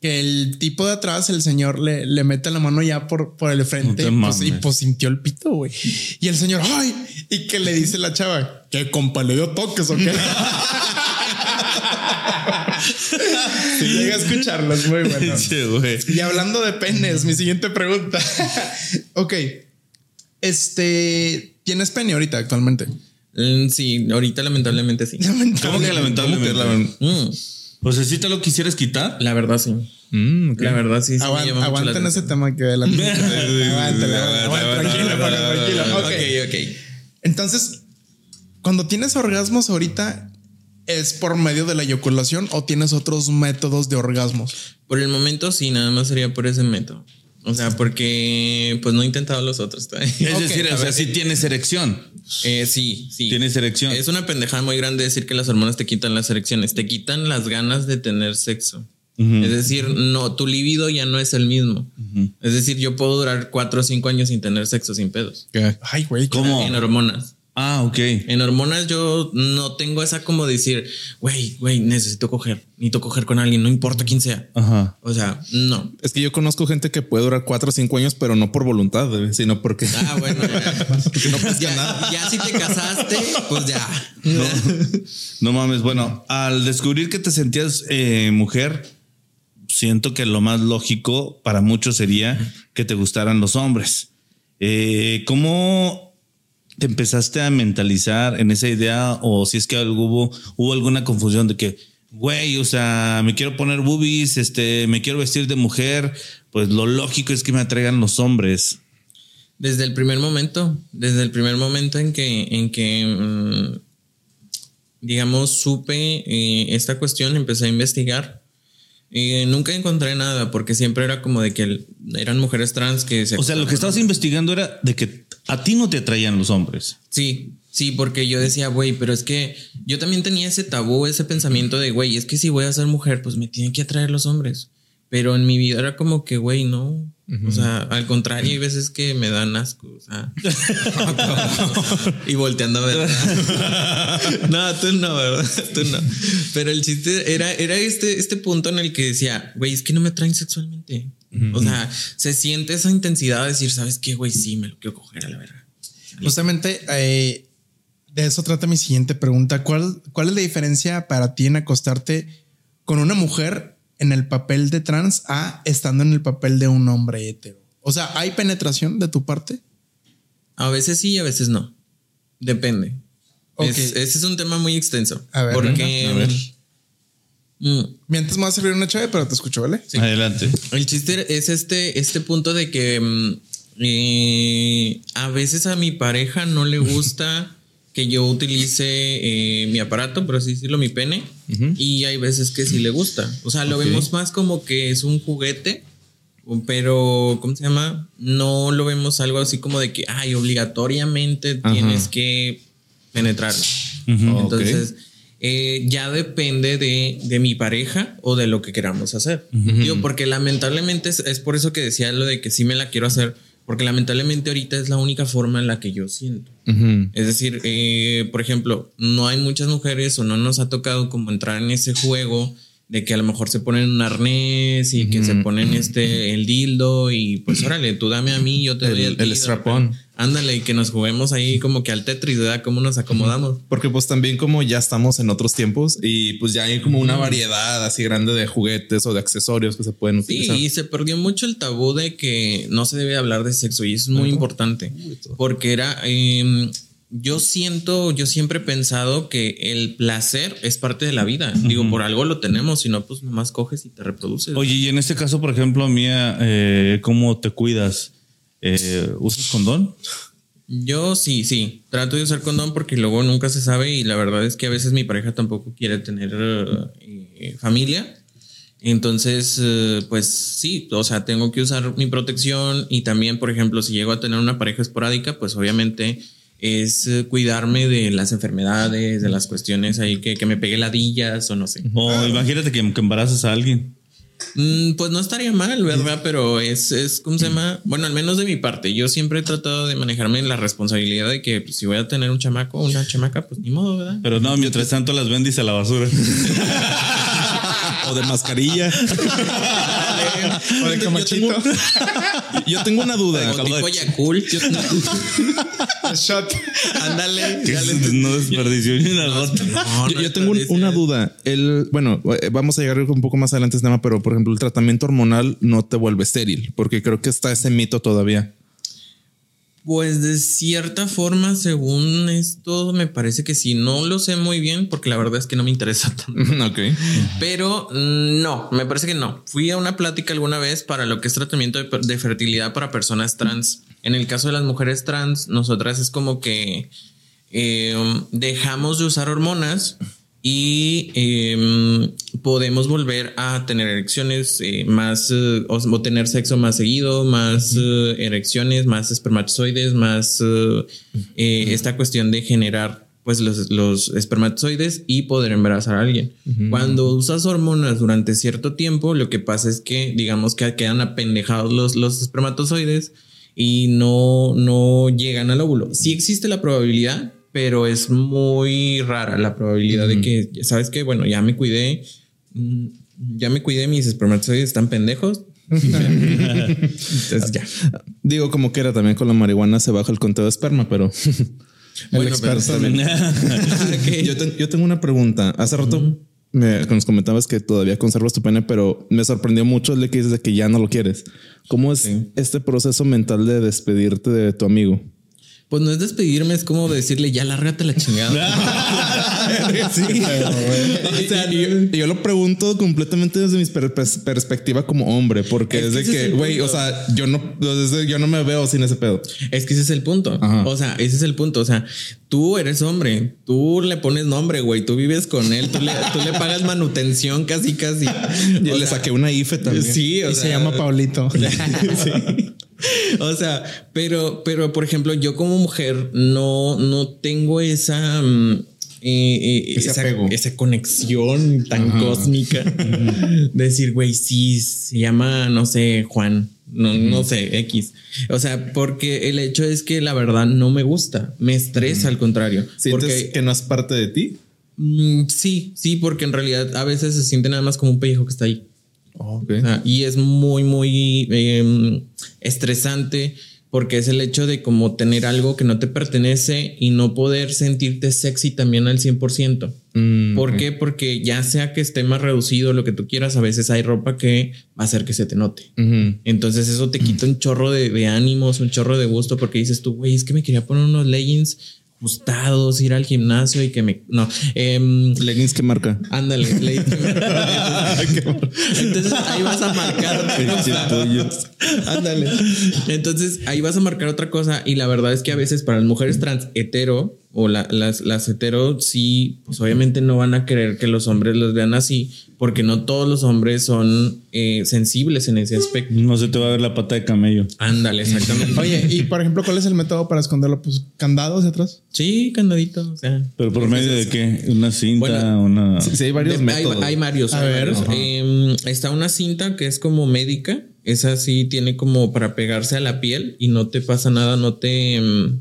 que el tipo de atrás, el señor le, le mete la mano ya por, por el frente No y, pues, y pues sintió el pito, güey. Y el señor, ay, y que le dice la chava, que compa le dio toques, ¿o qué? Si llega a escucharlo, es muy bueno. Sí. Y hablando de penes, mi siguiente pregunta. ok. Este, ¿tienes pene ahorita actualmente? Mm, sí, ahorita lamentablemente sí. ¿Cómo que lamentablemente? Mm, O sea, si te lo quisieras quitar. la verdad sí. Mm. La verdad sí. sí la aguanten ese tema que aguanta, tranquilo, tranquilo. Ok, ok. Entonces, cuando tienes orgasmos ahorita, ¿es por medio de la eyaculación o tienes otros métodos de orgasmos? Por el momento sí, nada más sería por ese método. O sea, porque pues no he intentado los otros todavía. Es decir, a o sea, si tienes erección. Eh, sí, sí. Tienes erección. Es una pendejada muy grande decir que las hormonas te quitan las erecciones, te quitan las ganas de tener sexo. Es decir, no, tu libido ya no es el mismo. Es decir, yo puedo durar cuatro o cinco años sin tener sexo sin pedos. Ay, güey. ¿Cómo? En hormonas. Ah, ok. En hormonas yo no tengo esa como decir, güey, güey, necesito coger, necesito coger con alguien, no importa quién sea. Ajá. O sea, no. Es que yo conozco gente que puede durar cuatro o cinco años, pero no por voluntad, eh, sino porque Ah, bueno, ya. no pasa ya, nada. ya si te casaste, pues ya. No mames. Bueno, al descubrir que te sentías eh, mujer, siento que lo más lógico para muchos sería que te gustaran los hombres. Eh, ¿Cómo te empezaste a mentalizar en esa idea o si es que hubo, hubo alguna confusión de que, güey, o sea, me quiero poner boobies, este, me quiero vestir de mujer, pues lo lógico es que me atraigan los hombres. Desde el primer momento, desde el primer momento en que, en que mm, digamos, supe eh, esta cuestión, empecé a investigar. Eh, nunca encontré nada porque siempre era como de que eran mujeres trans que se... O sea, lo que estabas investigando era de que a ti no te atraían los hombres. Sí, sí, porque yo decía, güey, pero es que yo también tenía ese tabú, ese pensamiento de, güey, es que si voy a ser mujer, pues me tienen que atraer los hombres. Pero en mi vida era como que, güey, no. O sea, al contrario, hay veces que me dan asco. O sea, y volteando a ver. no, tú no, ¿verdad? Tú no. Pero el chiste era, era este, este punto en el que decía, güey, es que no me atraen sexualmente. O sea, se siente esa intensidad de decir, ¿sabes qué, güey? Sí, me lo quiero coger a la verga. Justamente eh, de eso trata mi siguiente pregunta. ¿Cuál, ¿Cuál es la diferencia para ti en acostarte con una mujer en el papel de trans a estando en el papel de un hombre hetero? O sea, ¿hay penetración de tu parte? A veces sí y a veces no. Depende. Ok. Es- ese es un tema muy extenso. A ver, porque a ver. mm, Mientras me va a servir una chave, pero te escucho, ¿vale? Adelante. el chiste es este, este punto de que mm, eh, a veces a mi pareja no le gusta que yo utilice eh, mi aparato, por así decirlo, mi pene. Y hay veces que sí le gusta. O sea, lo vemos más como que es un juguete. Pero, ¿cómo se llama? No lo vemos algo así como de que, ay, obligatoriamente Ajá. tienes que penetrarlo. Entonces, eh, ya depende de, de mi pareja o de lo que queramos hacer. Digo, porque lamentablemente es, es por eso que decía lo de que sí me la quiero hacer, porque lamentablemente ahorita es la única forma en la que yo siento. Es decir, eh, por ejemplo, no hay muchas mujeres o no nos ha tocado como entrar en ese juego de que a lo mejor se ponen un arnés y que se ponen este el dildo y pues órale, tú dame a mí, yo te doy El- el, el dildo, strap-on. pero Ándale, y que nos juguemos ahí como que al Tetris, ¿verdad? ¿Cómo nos acomodamos? Porque pues también como ya estamos en otros tiempos y pues ya hay como una variedad así grande de juguetes o de accesorios que se pueden Sí, utilizar. y se perdió mucho el tabú de que no se debe hablar de sexo y eso es muy importante porque era, eh, yo siento, yo siempre he pensado que el placer es parte de la vida. Digo, por algo lo tenemos, si no, pues nomás coges y te reproduces. Oye, y en este caso, por ejemplo, Mía, eh, ¿cómo te cuidas? Eh, ¿Usas condón? Yo sí, sí, trato de usar condón porque luego nunca se sabe y la verdad es que a veces mi pareja tampoco quiere tener eh, familia. Entonces, eh, pues sí, o sea, tengo que usar mi protección y también, por ejemplo, si llego a tener una pareja esporádica, pues obviamente es eh, cuidarme de las enfermedades, de las cuestiones ahí que, que me pegue ladillas o no sé. O imagínate que, que embarazas a alguien. Mm, pues no estaría mal, ¿verdad? Pero es, es, ¿cómo se llama? Bueno, al menos de mi parte, yo siempre he tratado de manejarme en la responsabilidad de que pues, si voy a tener un chamaco o una chamaca, pues ni modo, ¿verdad? Pero no, mientras tanto las vendis a la basura. o de mascarilla. O de camachito. Yo tengo una duda. O tipo Yakult. Shot. Ándale. No desperdició ni una gota. No, Yo, tengo un- una duda. El, bueno, eh, vamos a llegar un poco más adelante a este tema, pero por ejemplo, el tratamiento hormonal no te vuelve estéril, porque creo que está ese mito todavía. Pues de cierta forma, según esto, me parece que sí. No lo sé muy bien porque la verdad es que no me interesa tanto. ok. Pero mm, no, me parece que no. Fui a una plática alguna vez para lo que es tratamiento de, de fertilidad para personas trans. En el caso de las mujeres trans, nosotras es como que eh, dejamos de usar hormonas y eh, podemos volver a tener erecciones eh, más eh, o, o tener sexo más seguido, más eh, erecciones, más espermatozoides, más eh, esta cuestión de generar pues los, los espermatozoides y poder embarazar a alguien. Cuando usas hormonas durante cierto tiempo, lo que pasa es que digamos que quedan apendejados los, los espermatozoides y no, no llegan al óvulo. Sí existe la probabilidad, pero es muy rara la probabilidad de que, ¿sabes qué? Bueno, ya me cuidé, mm, ya me cuidé, mis espermatozoides están pendejos. Entonces ya. Digo, como que era también con la marihuana se baja el conteo de esperma, pero Bueno, experto pero también. Ok. yo, te- yo tengo una pregunta. Hace rato me, nos comentabas que todavía conservas tu pene, pero me sorprendió mucho el de que dices de que ya no lo quieres. ¿Cómo es Sí. este proceso mental de despedirte de tu amigo? Pues no es despedirme, es como decirle ya lárgate la chingada. sí, o sea, yo, yo lo pregunto completamente desde mi per- pers- perspectiva como hombre, porque Es de que, güey, o sea, yo no, desde- yo no me veo sin ese pedo. Es que ese es el punto. Ajá. O sea, ese es el punto. O sea, tú eres hombre, tú le pones nombre, güey, tú vives con él, tú le, tú le pagas manutención casi, casi. Y O le sea, saqué una IFE también. Sí, o Y sea, se llama Paulito. Sí. O sea, pero, pero por ejemplo, yo como mujer no, no tengo esa, mm, eh, eh, esa conexión tan cósmica. de decir, güey, sí, se llama, no sé, Juan. No, no sé, X. O sea, porque el hecho es que la verdad no me gusta, me estresa al contrario. ¿Sientes porque que no es parte de ti? mm, sí, sí, porque en realidad a veces se siente nada más como un pellejo que está ahí. Ok. O sea, y es muy, muy eh, estresante porque es el hecho de como tener algo que no te pertenece y no poder sentirte sexy también al 100%. Mm, ¿Por ok. qué? Porque ya sea que esté más reducido lo que tú quieras, a veces hay ropa que va a hacer que se te note. Entonces eso te quita un chorro de, de ánimos, un chorro de gusto porque dices tú, güey, es que me quería poner unos leggings ajustados, ir al gimnasio y que me... No, em, Leggings que marca. Ándale, que me- Entonces ahí vas a marcar otra cosa. Ándale. Entonces ahí vas a marcar otra cosa. Y la verdad es que a veces para las mujeres trans hetero o la- las, las hetero, sí, pues obviamente no van a querer que los hombres los vean así, porque no todos los hombres son eh, sensibles en ese aspecto. No se te va a ver la pata de camello. Ándale, exactamente. Oye, y por ejemplo, ¿cuál es el método para esconderlo? Pues candado hacia atrás. Sí, candadito. O sea. Pero por medio de qué? Una cinta, Bueno, una. Sí, sí, hay varios De- hay, métodos. hay varios. A hay ver, varios. Em, está una cinta que es como médica. Esa sí tiene como para pegarse a la piel y no te pasa nada, no te, em,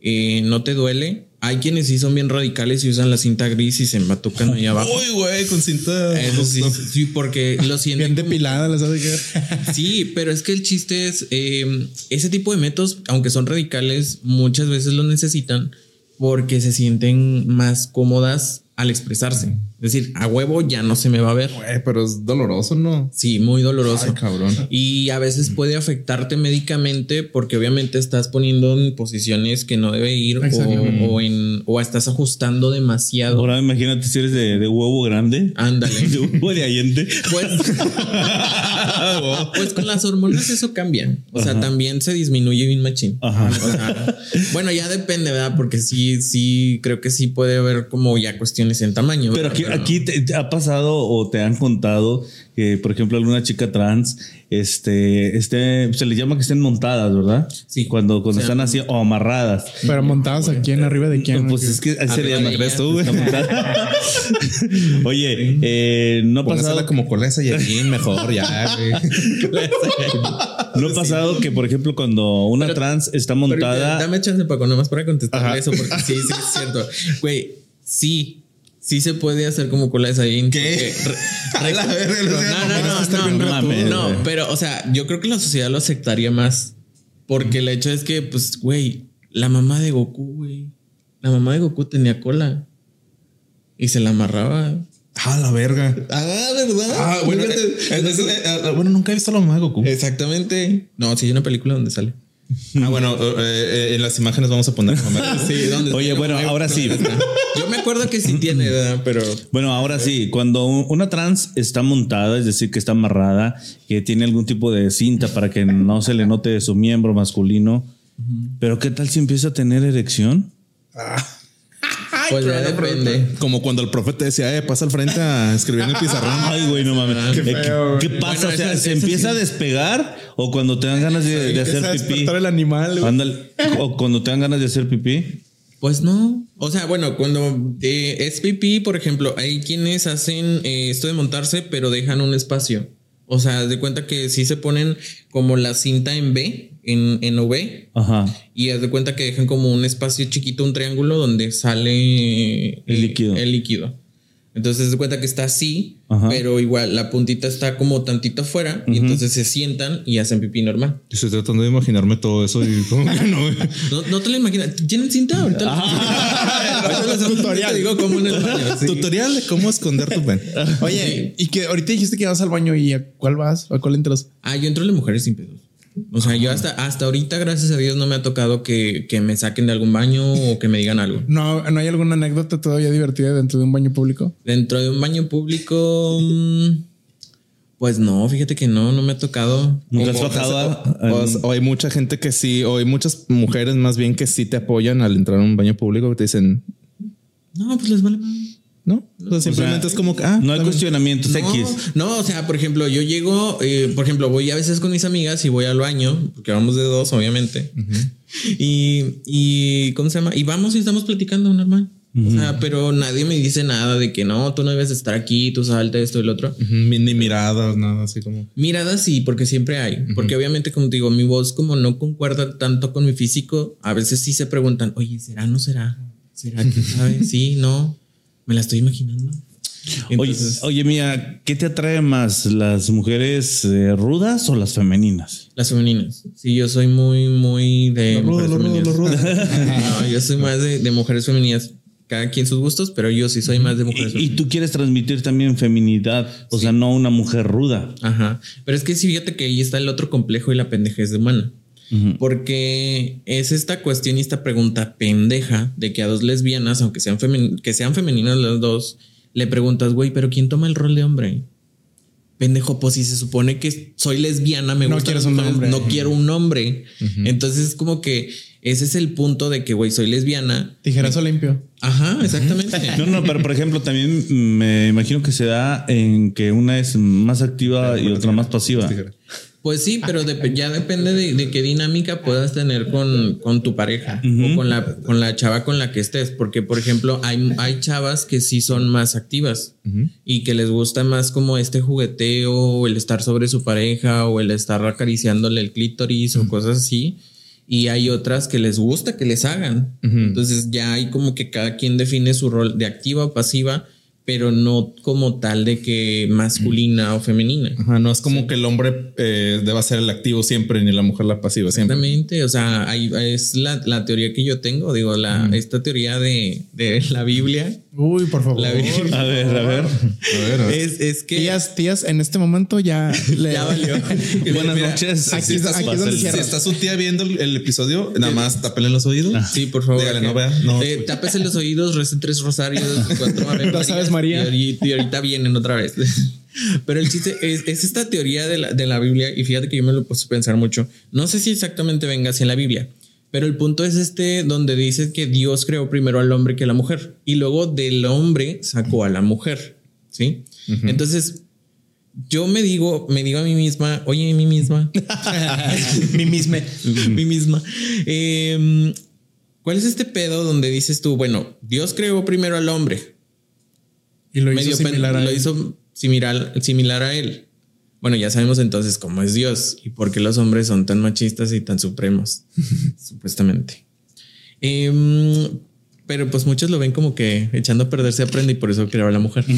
eh, no te duele. Hay quienes sí son bien radicales y usan la cinta gris y se embatucan ahí abajo. Uy, güey, con cinta. Eso sí, sí, porque lo sienten Bien como- depilada, ¿les hace que Sí, pero es que el chiste es eh, ese tipo de métodos, aunque son radicales, muchas veces lo necesitan porque se sienten más cómodas al expresarse. Es decir, a huevo ya no se me va a ver. Güey, pero es doloroso, ¿no? Sí, muy doloroso. Ay, cabrón. Y a veces puede afectarte médicamente porque obviamente estás poniendo en posiciones que no debe ir o, en, o estás ajustando demasiado. Ahora imagínate si eres de, de huevo grande. Ándale. De huevo de allende. Pues, pues con las hormonas eso cambia. O sea, también se disminuye bien machín. Ajá. O sea, bueno, ya depende, ¿verdad? Porque sí, sí, creo que sí puede haber como ya cuestiones en tamaño. Pero ¿verdad? Aquí, aquí te, te ha pasado o te han contado que, por ejemplo, alguna chica trans, este, este, se le llama que estén montadas, ¿verdad? Sí. Cuando, cuando O sea, están así o amarradas. Pero montadas aquí en arriba de quién. Pues es que así se le llama, de ¿crees ella. tú, güey? Oye, eh, no ha pasado como con esa y mejor, ya. No ha pasado que, por ejemplo, cuando una Pero- trans está Pero montada. dame chance, Paco, nomás para contestarle Ajá. eso, porque sí, sí, es cierto. Güey, sí. Sí se puede hacer como cola de Saiyajin. ¿Qué? re- la verga, no, no, no, no, no, no, pero, o sea, yo creo que la sociedad lo aceptaría más. Porque el hecho es que, pues, güey, la mamá de Goku, güey. La mamá de Goku tenía cola. Y se la amarraba. Ah, la verga. Ah, ¿verdad? Ah, bueno, eh, eh, eh, eh, bueno, nunca he visto a la mamá de Goku. Exactamente. No, sí hay una película donde sale. Ah, bueno, eh, eh, en las imágenes vamos a poner. Sí, ¿dónde Oye, bueno, ahora sí. Yo me acuerdo que sí tiene, ¿verdad? pero Bueno, ahora sí, cuando una trans está montada, es decir, que está amarrada, que tiene algún tipo de cinta para que no se le note su miembro masculino, pero ¿qué tal si empieza a tener erección? Pues ya depende. Como cuando el profe te decía, eh, pasa al frente a escribir en el pizarrón. Ay, güey, no mames. Qué Eh, ¿Qué, feo, qué güey. pasa? Bueno, o sea, esa- ¿se esa empieza sí. a despegar o cuando te dan ganas de, hacer pipí? el animal. Ándale. o cuando te dan ganas de hacer pipí. Pues no. O sea, bueno, cuando eh, es pipí, por ejemplo, hay quienes hacen eh, esto de montarse, pero dejan un espacio. O sea, haz de cuenta que sí se ponen como la cinta en B, en, en V, Ajá. y haz de cuenta que dejan como un espacio chiquito, un triángulo donde sale El líquido. El líquido. Entonces de cuenta que está así, Ajá. pero igual la puntita está como tantito afuera, y entonces se sientan y hacen pipí normal. Yo estoy tratando de imaginarme todo eso y como que no. No, no te lo imaginas. ¿Tienen cinta ahorita? Hacemos Tutorial. Digo cómo en el baño. sí. Tutorial de cómo esconder tu pen. Oye, y que ahorita dijiste que vas al baño y a cuál vas, a cuál entras. Ah, yo entro a las mujeres sin pedos. O sea, yo hasta, hasta ahorita, gracias a Dios, no me ha tocado que, que me saquen de algún baño o que me digan algo. No, no hay alguna anécdota todavía divertida dentro de un baño público. Dentro de un baño público, mm, pues no, fíjate que no, no me ha tocado. ¿Nunca has bajado a- a- O, o hay mucha gente que sí, o hay muchas mujeres más bien que sí te apoyan al entrar a un baño público que te dicen, No, pues les vale. No, o sea, simplemente es como que, ah, No hay cuestionamientos No, X. no, o sea, por ejemplo, yo llego, eh, por ejemplo, voy a veces con mis amigas y voy al baño, porque vamos de dos, obviamente. y, y, ¿cómo se llama? Y vamos y estamos platicando normal. O sea, pero nadie me dice nada de que no, tú no debes estar aquí, tú salta esto y el otro. Ni miradas, nada así como. Miradas sí, porque siempre hay. Porque obviamente, como te digo, mi voz como no concuerda tanto con mi físico, a veces sí se preguntan, oye, ¿será no será? ¿Será que sabe? Sí, no. Me la estoy imaginando. Oye, Entonces, oye, mía, ¿qué te atrae más, las mujeres eh, rudas o las femeninas? Las femeninas. Sí, yo soy muy, muy de mujeres femeninas. No, yo soy más de, de mujeres femeninas. Cada quien sus gustos, pero yo sí soy más de mujeres Y, y femeninas. tú quieres transmitir también feminidad, o sea, no una mujer ruda. Ajá. Pero es que sí, fíjate que ahí está el otro complejo y la pendejez de humana. Porque es esta cuestión y esta pregunta pendeja de que a dos lesbianas, aunque sean, femen- que sean femeninas las dos, le preguntas, güey, pero ¿quién toma el rol de hombre? Pendejo, pues si se supone que soy lesbiana, me No gusta. quieres un hombre. No quiero un hombre. Entonces, como que ese es el punto de que, güey, soy lesbiana. Tijerazo limpio. Ajá, exactamente. No, no, pero por ejemplo, también me imagino que se da en que una es más activa y otra más pasiva. Pues sí, pero dep- ya depende de, de qué dinámica puedas tener con, con tu pareja o con la, con la chava con la que estés. Porque, por ejemplo, hay, hay chavas que sí son más activas y que les gusta más como este jugueteo o el estar sobre su pareja o el estar acariciándole el clítoris o cosas así. Y hay otras que les gusta que les hagan. Entonces ya hay como que cada quien define su rol de activa o pasiva, pero no como tal de que masculina o femenina. Ajá, no es como que el hombre eh, deba ser el activo siempre ni la mujer la pasiva siempre. Exactamente, o sea, hay- es la, la teoría que yo tengo, digo, la, esta teoría de, de la Biblia. Uy, por favor. La Biblia A ver, a ver. A ver, a ver. es, es que Tías, tías, en este momento ya le ya valió. Buenas Mira, noches. aquí si, es- está aquí su, es donde si está su tía viendo el, el episodio, nada más tápenle los oídos. Sí, por favor. Dígale, que- no vea, no. Eh, tápese los oídos, recen tres rosarios, cuatro Ave No sabes, María. Y, ahorita- y ahorita vienen otra vez. Pero el chiste es, es esta teoría de la, de la Biblia, y fíjate que yo me lo puesto a pensar mucho. No sé si exactamente venga así en la Biblia, pero el punto es este donde dice que Dios creó primero al hombre que a la mujer, y luego del hombre sacó a la mujer. ¿Sí? Entonces, yo me digo, me digo a mí misma, oye, a mí misma, mi misma. mi misma. Em, ¿Cuál es este pedo donde dices tú, bueno, Dios creó primero al hombre, Y lo hizo similar a lo él. hizo similar, similar a él? Bueno, ya sabemos entonces cómo es Dios y por qué los hombres son tan machistas y tan supremos, supuestamente. Em, pero pues muchos lo ven como que echando a perder se aprende y por eso creó a la mujer.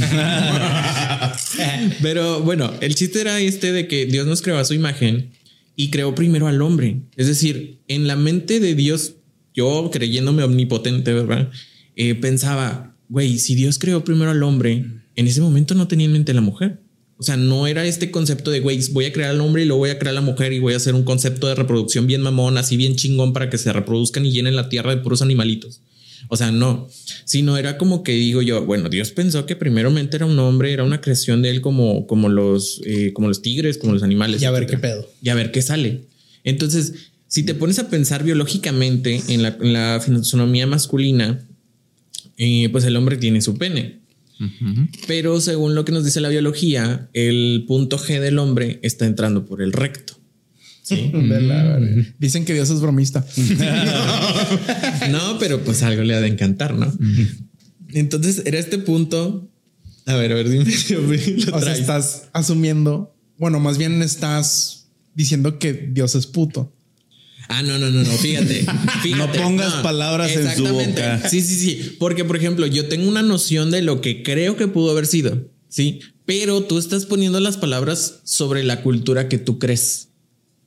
Pero bueno, el chiste era este de que Dios nos creó a su imagen y creó primero al hombre. Es decir, en la mente de Dios, yo creyéndome omnipotente, ¿verdad? Eh, pensaba, güey, si Dios creó primero al hombre, en ese momento no tenía en mente a la mujer. O sea, no era este concepto de, güey, voy a crear al hombre y luego voy a crear a la mujer y voy a hacer un concepto de reproducción bien mamón, así bien chingón para que se reproduzcan y llenen la tierra de puros animalitos. O sea, no, sino era como que digo yo, bueno, Dios pensó que primeramente era un hombre, era una creación de él como, como los, eh, como los tigres, como los animales. Y a ver etcétera. qué pedo. Y a ver qué sale. Entonces, si te pones a pensar biológicamente en la, en la fisonomía masculina, eh, pues el hombre tiene su pene. Pero según lo que nos dice la biología, el punto G del hombre está entrando por el recto. Sí. Verga. Dicen que Dios es bromista. No, pero pues algo le ha de encantar, ¿no? Entonces era este punto. A ver, a ver, dime. lo O sea, estás asumiendo, bueno, más bien estás diciendo que Dios es puto. Ah, no, no, no, no, fíjate. fíjate No pongas palabras en su boca. Sí, sí, sí. Porque, por ejemplo, yo tengo una noción de lo que creo que pudo haber sido, ¿sí? Pero tú estás poniendo las palabras sobre la cultura que tú crees.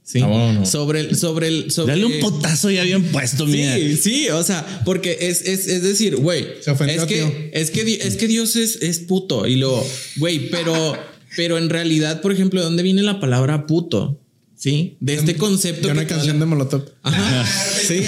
Sí. Ah, bueno. Sobre el, sobre el, sobre. Dale un potazo ya bien puesto, mía. Sí, sí, o sea, porque es, es, es decir, güey, Se ofendió, es que, es que es que Dios es, es puto y luego, güey, pero, pero en realidad, por ejemplo, ¿de dónde viene la palabra puto? Sí, de este concepto. De una que canción de Molotov. Ajá. Sí,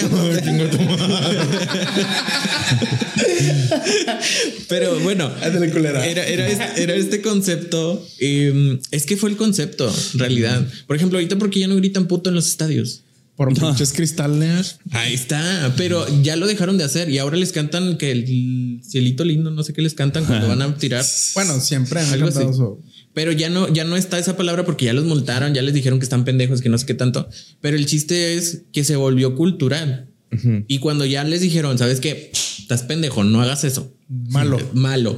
Pero bueno, era, era, este, era este concepto. eh, es que fue el concepto, en realidad. Por ejemplo, ahorita, porque ya no gritan puto en los estadios? Por pinches cristales. Ahí está, pero ya lo dejaron de hacer y ahora les cantan que el cielito lindo, no sé qué les cantan cuando van a tirar. Bueno, siempre han Algo cantado así. su- Pero ya no, ya no está esa palabra porque ya los multaron, ya les dijeron que están pendejos, que no sé qué tanto. Pero el chiste es que se volvió cultural. Y cuando ya les dijeron, ¿sabes qué? Estás pendejo, no hagas eso. Malo. Malo.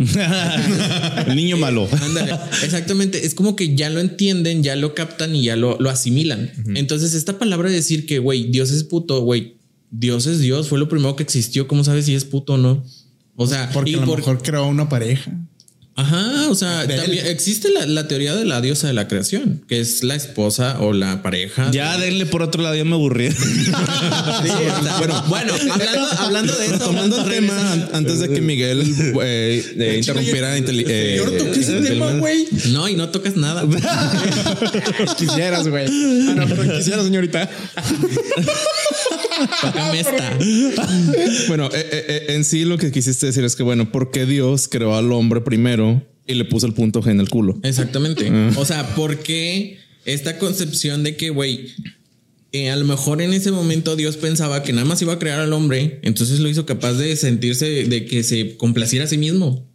El niño malo. Ándale. Exactamente. Es como que ya lo entienden, ya lo captan y ya lo, lo asimilan. Entonces, esta palabra de decir que, güey, Dios es puto, güey, Dios es Dios, fue lo primero que existió. ¿Cómo sabes si es puto o no? O sea, Porque y a lo por- mejor creó una pareja. Ajá, o sea, De también existe la, la teoría de la diosa de la creación, que es la esposa o la pareja. Ya denle por otro lado, ya me aburrí. Sí, bueno, bueno, hablando, hablando de eso, Tomando el tema antes de que Miguel eh, eh, interrumpiera. eh, Yo no toqué ese tema, güey. No, y no tocas nada. Quisieras, güey. Ah, no, pero quisiera, señorita. Esta. Bueno, eh, eh, eh, en sí lo que quisiste decir es que, bueno, ¿por qué Dios creó al hombre primero y le puso el punto G en el culo? Exactamente. O sea, porque esta concepción de que, güey, a lo mejor en ese momento Dios pensaba que nada más iba a crear al hombre, entonces lo hizo capaz de sentirse, de que se complaciera a sí mismo.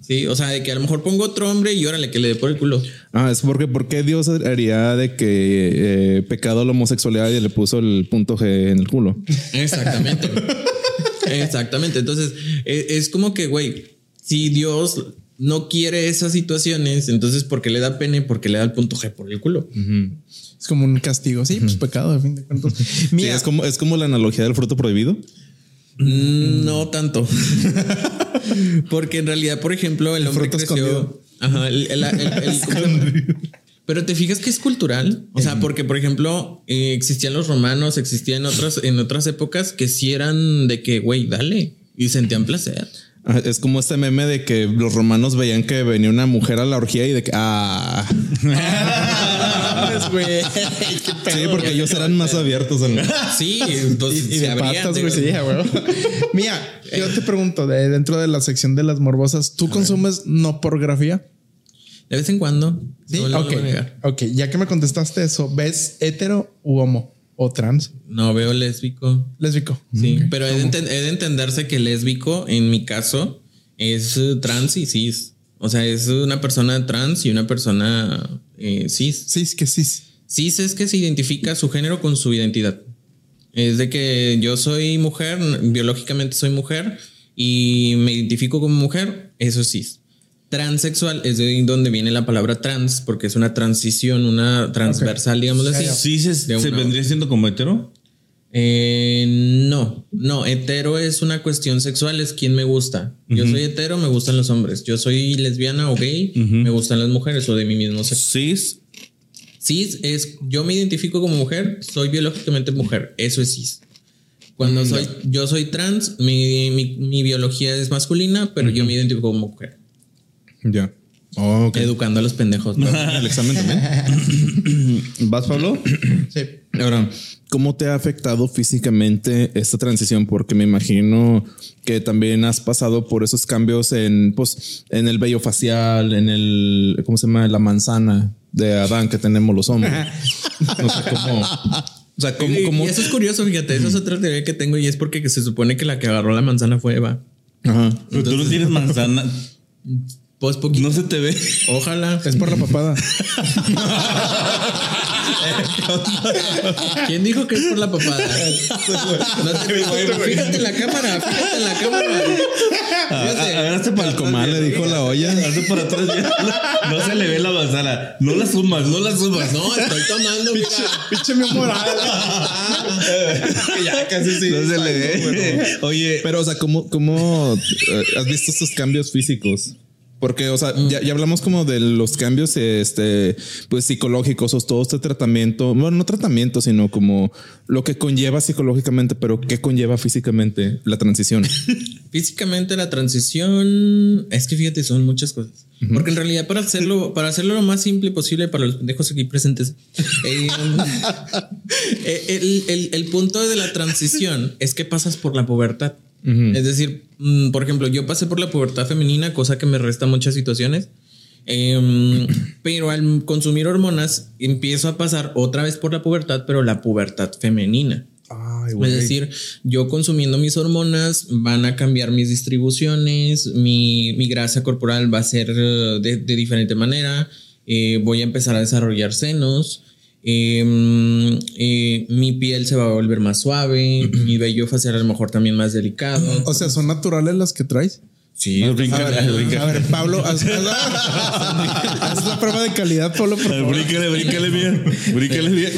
Sí, o sea, de que a lo mejor pongo otro hombre y órale, que le dé por el culo. Ah, es porque ¿por qué Dios haría de que eh, pecado la homosexualidad y le puso el punto G en el culo? Exactamente. Exactamente. Entonces, e- es como que, güey, si Dios no quiere esas situaciones, entonces, ¿por qué le da pene? Porque le da el punto G por el culo. Es como un castigo. Sí, pues pecado, de fin de cuentas. Sí, es como es como la analogía del fruto prohibido. Mm, No tanto. Porque en realidad, por ejemplo, el, hombre fruto creció. escondido. Ajá, el- el- el- el- pero te fijas que es cultural. O sea, porque, por ejemplo, eh, existían los romanos, existían otras, en otras épocas que sí eran de que, güey, dale. Y sentían placer. Es como este meme de que los romanos veían que venía una mujer a la orgía y de que ah, sí, porque ellos eran más abiertos. En... Sí, entonces Y, y de abrían, patas, güey. Sí. Mira, yo te pregunto, de, dentro de la sección de las morbosas, ¿tú consumes no pornografía? De vez en cuando. Sí, No ok. Ok, ya que me contestaste eso, ¿ves hetero u homo o trans? No veo lésbico. Lésbico. Sí, pero he de, enten- he de entenderse que lésbico, en mi caso, es eh, trans y cis. O sea, es una persona trans y una persona eh, cis. Es que sí. Cis es que se identifica su género con su identidad. Es de que yo soy mujer, biológicamente soy mujer y me identifico como mujer, eso es cis. Transexual es de donde viene la palabra trans, porque es una transición, una transversal, digámoslo así. Sí, se, De se una- vendría siendo como hetero. Eh, no, no, hetero es una cuestión sexual, es quien me gusta. Yo soy hetero, me gustan los hombres. Yo soy lesbiana o gay, me gustan las mujeres o de mi mismo sexo. Cis. Cis es, yo me identifico como mujer, soy biológicamente mujer, eso es cis. Cuando soy, yo soy trans, mi, mi- mi biología es masculina, pero yo me identifico como mujer. Ya. Oh. Educando a los pendejos. ¿no? El examen también. ¿Vas, Pablo? Sí. Ahora, ¿cómo te ha afectado físicamente esta transición? Porque me imagino que también has pasado por esos cambios en, pues, en el vello facial, en el, ¿cómo se llama? La manzana de Adán que tenemos los hombres. No sé cómo. O sea, ¿cómo, Y- cómo? Y eso es curioso, fíjate, esa es otra teoría que tengo y es porque se supone que la que agarró la manzana fue Eva. Ajá. Pero tú no tienes manzana. Pues poquito. No se te ve. Ojalá. Es por la papada. ¿Quién dijo que es por la papada? No te- fíjate en la cámara, fíjate en la cámara. Fíjate. A ver, hazte para el Comal le dijo la olla. Hazte para atrás. No se le ve la manzana. No la sumas, no la sumas. No, estoy tomando. Pinche mi moral. ya casi sí. No se le ve. Oye, Pero, o sea, ¿cómo, cómo eh, has visto estos cambios físicos? Porque, o sea, ya, ya hablamos como de los cambios, este, pues psicológicos o todo este tratamiento, bueno, no tratamiento, sino como lo que conlleva psicológicamente, pero qué conlleva físicamente la transición. Físicamente la transición es que fíjate, son muchas cosas. Porque en realidad para hacerlo, para hacerlo lo más simple posible para los pendejos aquí presentes, eh, eh, el, el- el punto de la transición es que pasas por la pubertad. Es decir, mm, por ejemplo, yo pasé por la pubertad femenina, cosa que me resta muchas situaciones. Em, pero al consumir hormonas empiezo a pasar otra vez por la pubertad, pero la pubertad femenina. Ay, Es decir, yo consumiendo mis hormonas van a cambiar mis distribuciones, mi, mi grasa corporal va a ser eh, de, de diferente manera, eh, voy a empezar a desarrollar senos, eh, eh, mi piel se va a volver más suave, mi vello facial a lo mejor también más delicado. O sea, ¿son naturales las que traes? Sí, brinca, A ver, brinca. a ver, Pablo, haz, haz la, haz la prueba de calidad, Pablo, por favor. Bríncale, bríncale bien. Bríncale bien.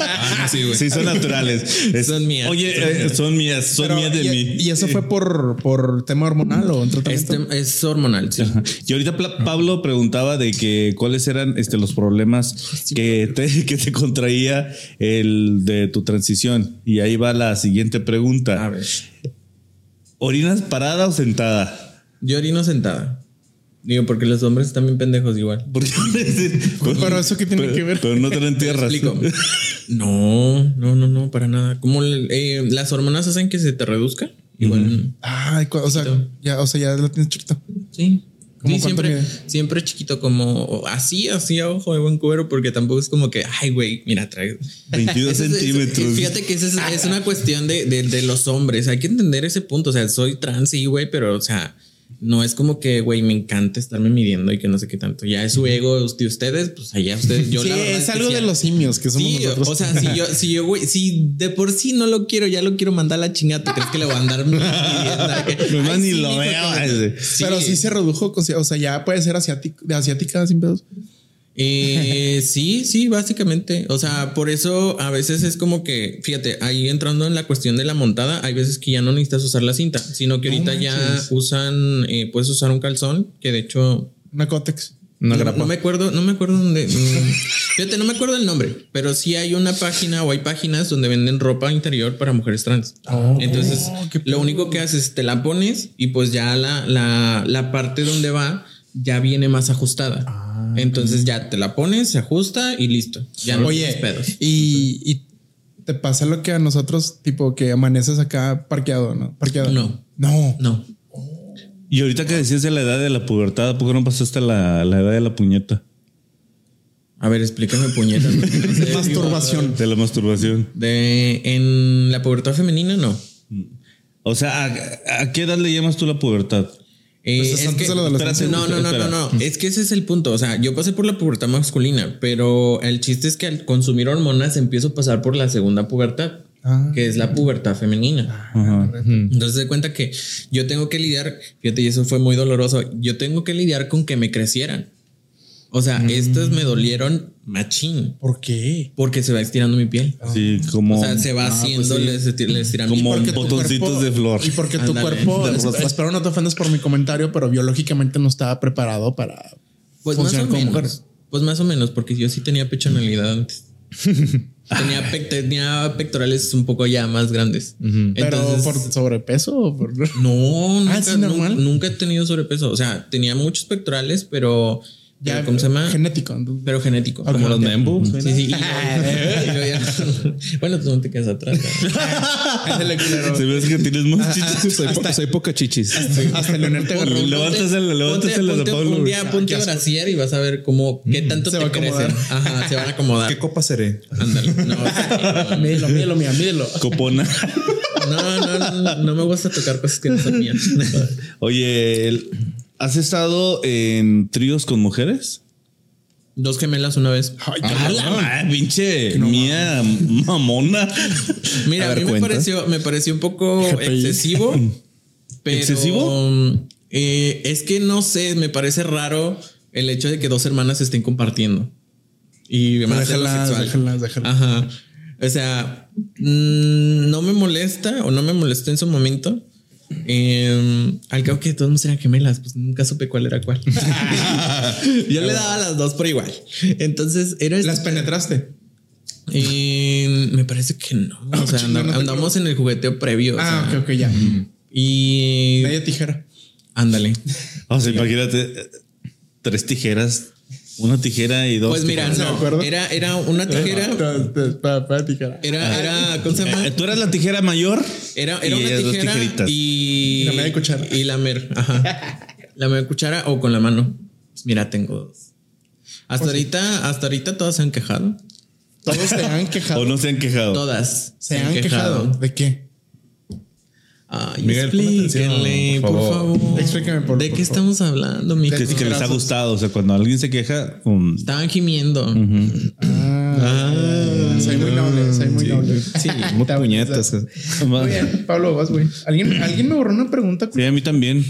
Ah, sí, güey. Sí, son naturales. Es- Son mías. Oye, eh, son mías, son Pero, mías de y, mí. ¿Y eso fue por, por tema hormonal o un tratamiento? este es hormonal, sí. Y ahorita Pablo preguntaba de que cuáles eran este, los problemas que te, que te contraía el de tu transición. Y ahí va la siguiente pregunta. A ver, ¿Orinas parada o sentada? yo orino sentada. Digo, porque los hombres están bien pendejos igual. Porque, Pero eso qué tiene pero- que ver. Pero no te lo entierras. explico. No, no, no, no, para nada. Como eh, las hormonas hacen que se te reduzca. Igual. Ay, cu- o sea, ya, o sea, ya lo tienes chiquito. Sí. ¿Cómo Sí, cuánto siempre, mide? siempre chiquito, como así, así a ojo de buen cuero, porque tampoco es como que, ay, güey, mira, trae 22 Eso es- eso- centímetros. Fíjate que esa es, es una cuestión de, de- de los hombres. Hay que entender ese punto. O sea, soy trans, sí, güey, pero, o sea, no es como que, güey, me encanta estarme midiendo y que no sé qué tanto. Ya es su ego de ustedes, pues allá ustedes. Yo sí, la es algo de los simios que somos Sí, nosotros. o sea, si yo, si yo, güey, si de por sí no lo quiero, ya lo quiero mandar a la chingada, ¿tú crees que le voy a andar midiendo? Ay, ni sí, lo veo. Pero sí se redujo, o sea, ya puede ser asiático, de asiática sin pedos. Eh, sí, sí, básicamente. O sea, por eso a veces es como que, fíjate, ahí entrando en la cuestión de la montada, hay veces que ya no necesitas usar la cinta, sino que No ahorita ya usan, eh, puedes usar un calzón, que de hecho Una cótex. Una no, no me acuerdo, no me acuerdo dónde. fíjate, no me acuerdo el nombre, pero sí hay una página o hay páginas donde venden ropa interior para mujeres trans. Entonces, qué lo único que haces, te la pones y pues ya la, la, la parte donde va ya viene más ajustada. Entonces ya te la pones, se ajusta y listo. Ya no Oye, pedos. y, y te pasa lo que a nosotros, tipo que amaneces acá parqueado, ¿no? Parqueado. No. No. No. Y ahorita que decías de la edad de la pubertad, ¿por qué no pasaste la, la edad de la puñeta? A ver, explícame puñetas. no sé. Masturbación. De la masturbación. De en la pubertad femenina, no. O sea, ¿a, a qué edad le llamas tú la pubertad? Eh, Pues es que- de no, no, no, no, no. Es que ese es el punto. O sea, yo pasé por la pubertad masculina, pero el chiste es que al consumir hormonas empiezo a pasar por la segunda pubertad, Ah. que es la pubertad femenina. Entonces se cuenta que yo tengo que lidiar, fíjate, y eso fue muy doloroso. Yo tengo que lidiar con que me crecieran. O sea, estos me dolieron machín ¿Por qué? porque se va estirando mi piel. Sí, como, O sea, se va haciendo el estir- el estiramiento. Como Porque tu botoncitos cuerpo- de flor. Y porque tu cuerpo, es- espero no te ofendas por mi comentario, pero biológicamente no estaba preparado para Pues más o funcionar como menos. mujer. Pues más o menos, porque yo sí tenía pechonalidad antes. tenía, pec- tenía pectorales un poco ya más grandes. Pero Entonces, por sobrepeso o por. No, nunca, Ah, sí, nu- normal. nunca he tenido sobrepeso. O sea, tenía muchos pectorales, pero. Pero ¿Cómo se llama? Genético. Pero genético. Como los ok. Nembu. Sí, sí. y ya- bueno, tú no te quedas atrás. ¿no? Se ve que tienes más Ah, soy, po- soy poca chichis. Hasta Leonel te agarró. Levántasela, levántasela de ponte, Pablo, Un día ponte brasier y vas a ver cómo qué tanto Se te va a acomodar. crecen. Ajá, se van a acomodar. ¿Qué copa seré? Ándale. No, Mídelo, mídelo, mía, mídelo. Copona. no, no, no, no me gusta tocar cosas que no son mías. Oye, el- ¿has estado en tríos con mujeres? Dos gemelas una vez. Ah, la madre, pinche mía mamona. Mira, A mí me pareció, me pareció un poco excesivo. Pero, ¿Excesivo? eh, es que no sé, me parece raro el hecho de que dos hermanas estén compartiendo. Y más Déjalas, déjalas, déjalas. Ajá. O sea, mm, no me molesta o no me molestó en su momento. Eh, al cabo que todos eran gemelas, pues nunca supe cuál era cuál. Yo le daba las dos por igual. Entonces era Las penetraste. y me parece que no. O sea, no andamos en el jugueteo previo. o Ah, sea, ok, ok, ya. Y Media tijera. O sea, imagínate eh, tres tijeras, una tijera y dos. Pues mira, tijeras. ¿de no. acuerdo? Era, era una tijera. Para tijera. Era, era, ¿cómo se llama? Eh, Tú eras la tijera mayor. Era, y era una dos tijera tijeritas. y, Y la media cuchara. Y la mer, ajá. La media cuchara o con la mano. Pues mira, tengo dos. Hasta Pues ahorita, hasta ahorita todas se han quejado. Todos se han quejado. O no se han quejado. Todas Se han quejado. ¿De qué? Ay, Miguel, explíquenle, por por favor. favor. Explícame, por- ¿De por qué favor. estamos hablando, mi Que, que les ha gustado. O sea, cuando alguien se queja, um, Estaban gimiendo. Ah, soy muy noble, soy muy noble. Sí. Muy puñetas. Muy bien, Pablo, vas, güey. ¿Alguien, alguien me borró una pregunta. sí, a mí también.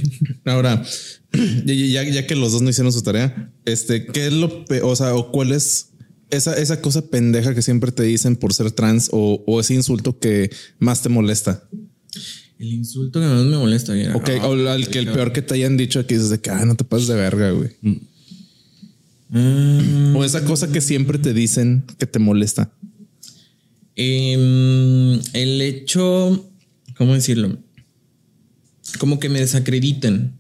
Ahora, ya, ya- ya que los dos no hicieron su tarea, este, ¿qué es lo, o sea, o cuál es esa, esa cosa pendeja que siempre te dicen por ser trans o, o ese insulto que más te molesta? El insulto que más me molesta. Ok, Ah, o el que el peor que te hayan dicho que dices de que ah, no te pases de verga, güey. mm, O esa cosa que siempre te dicen que te molesta. em, el hecho, ¿cómo decirlo? Como que me desacrediten.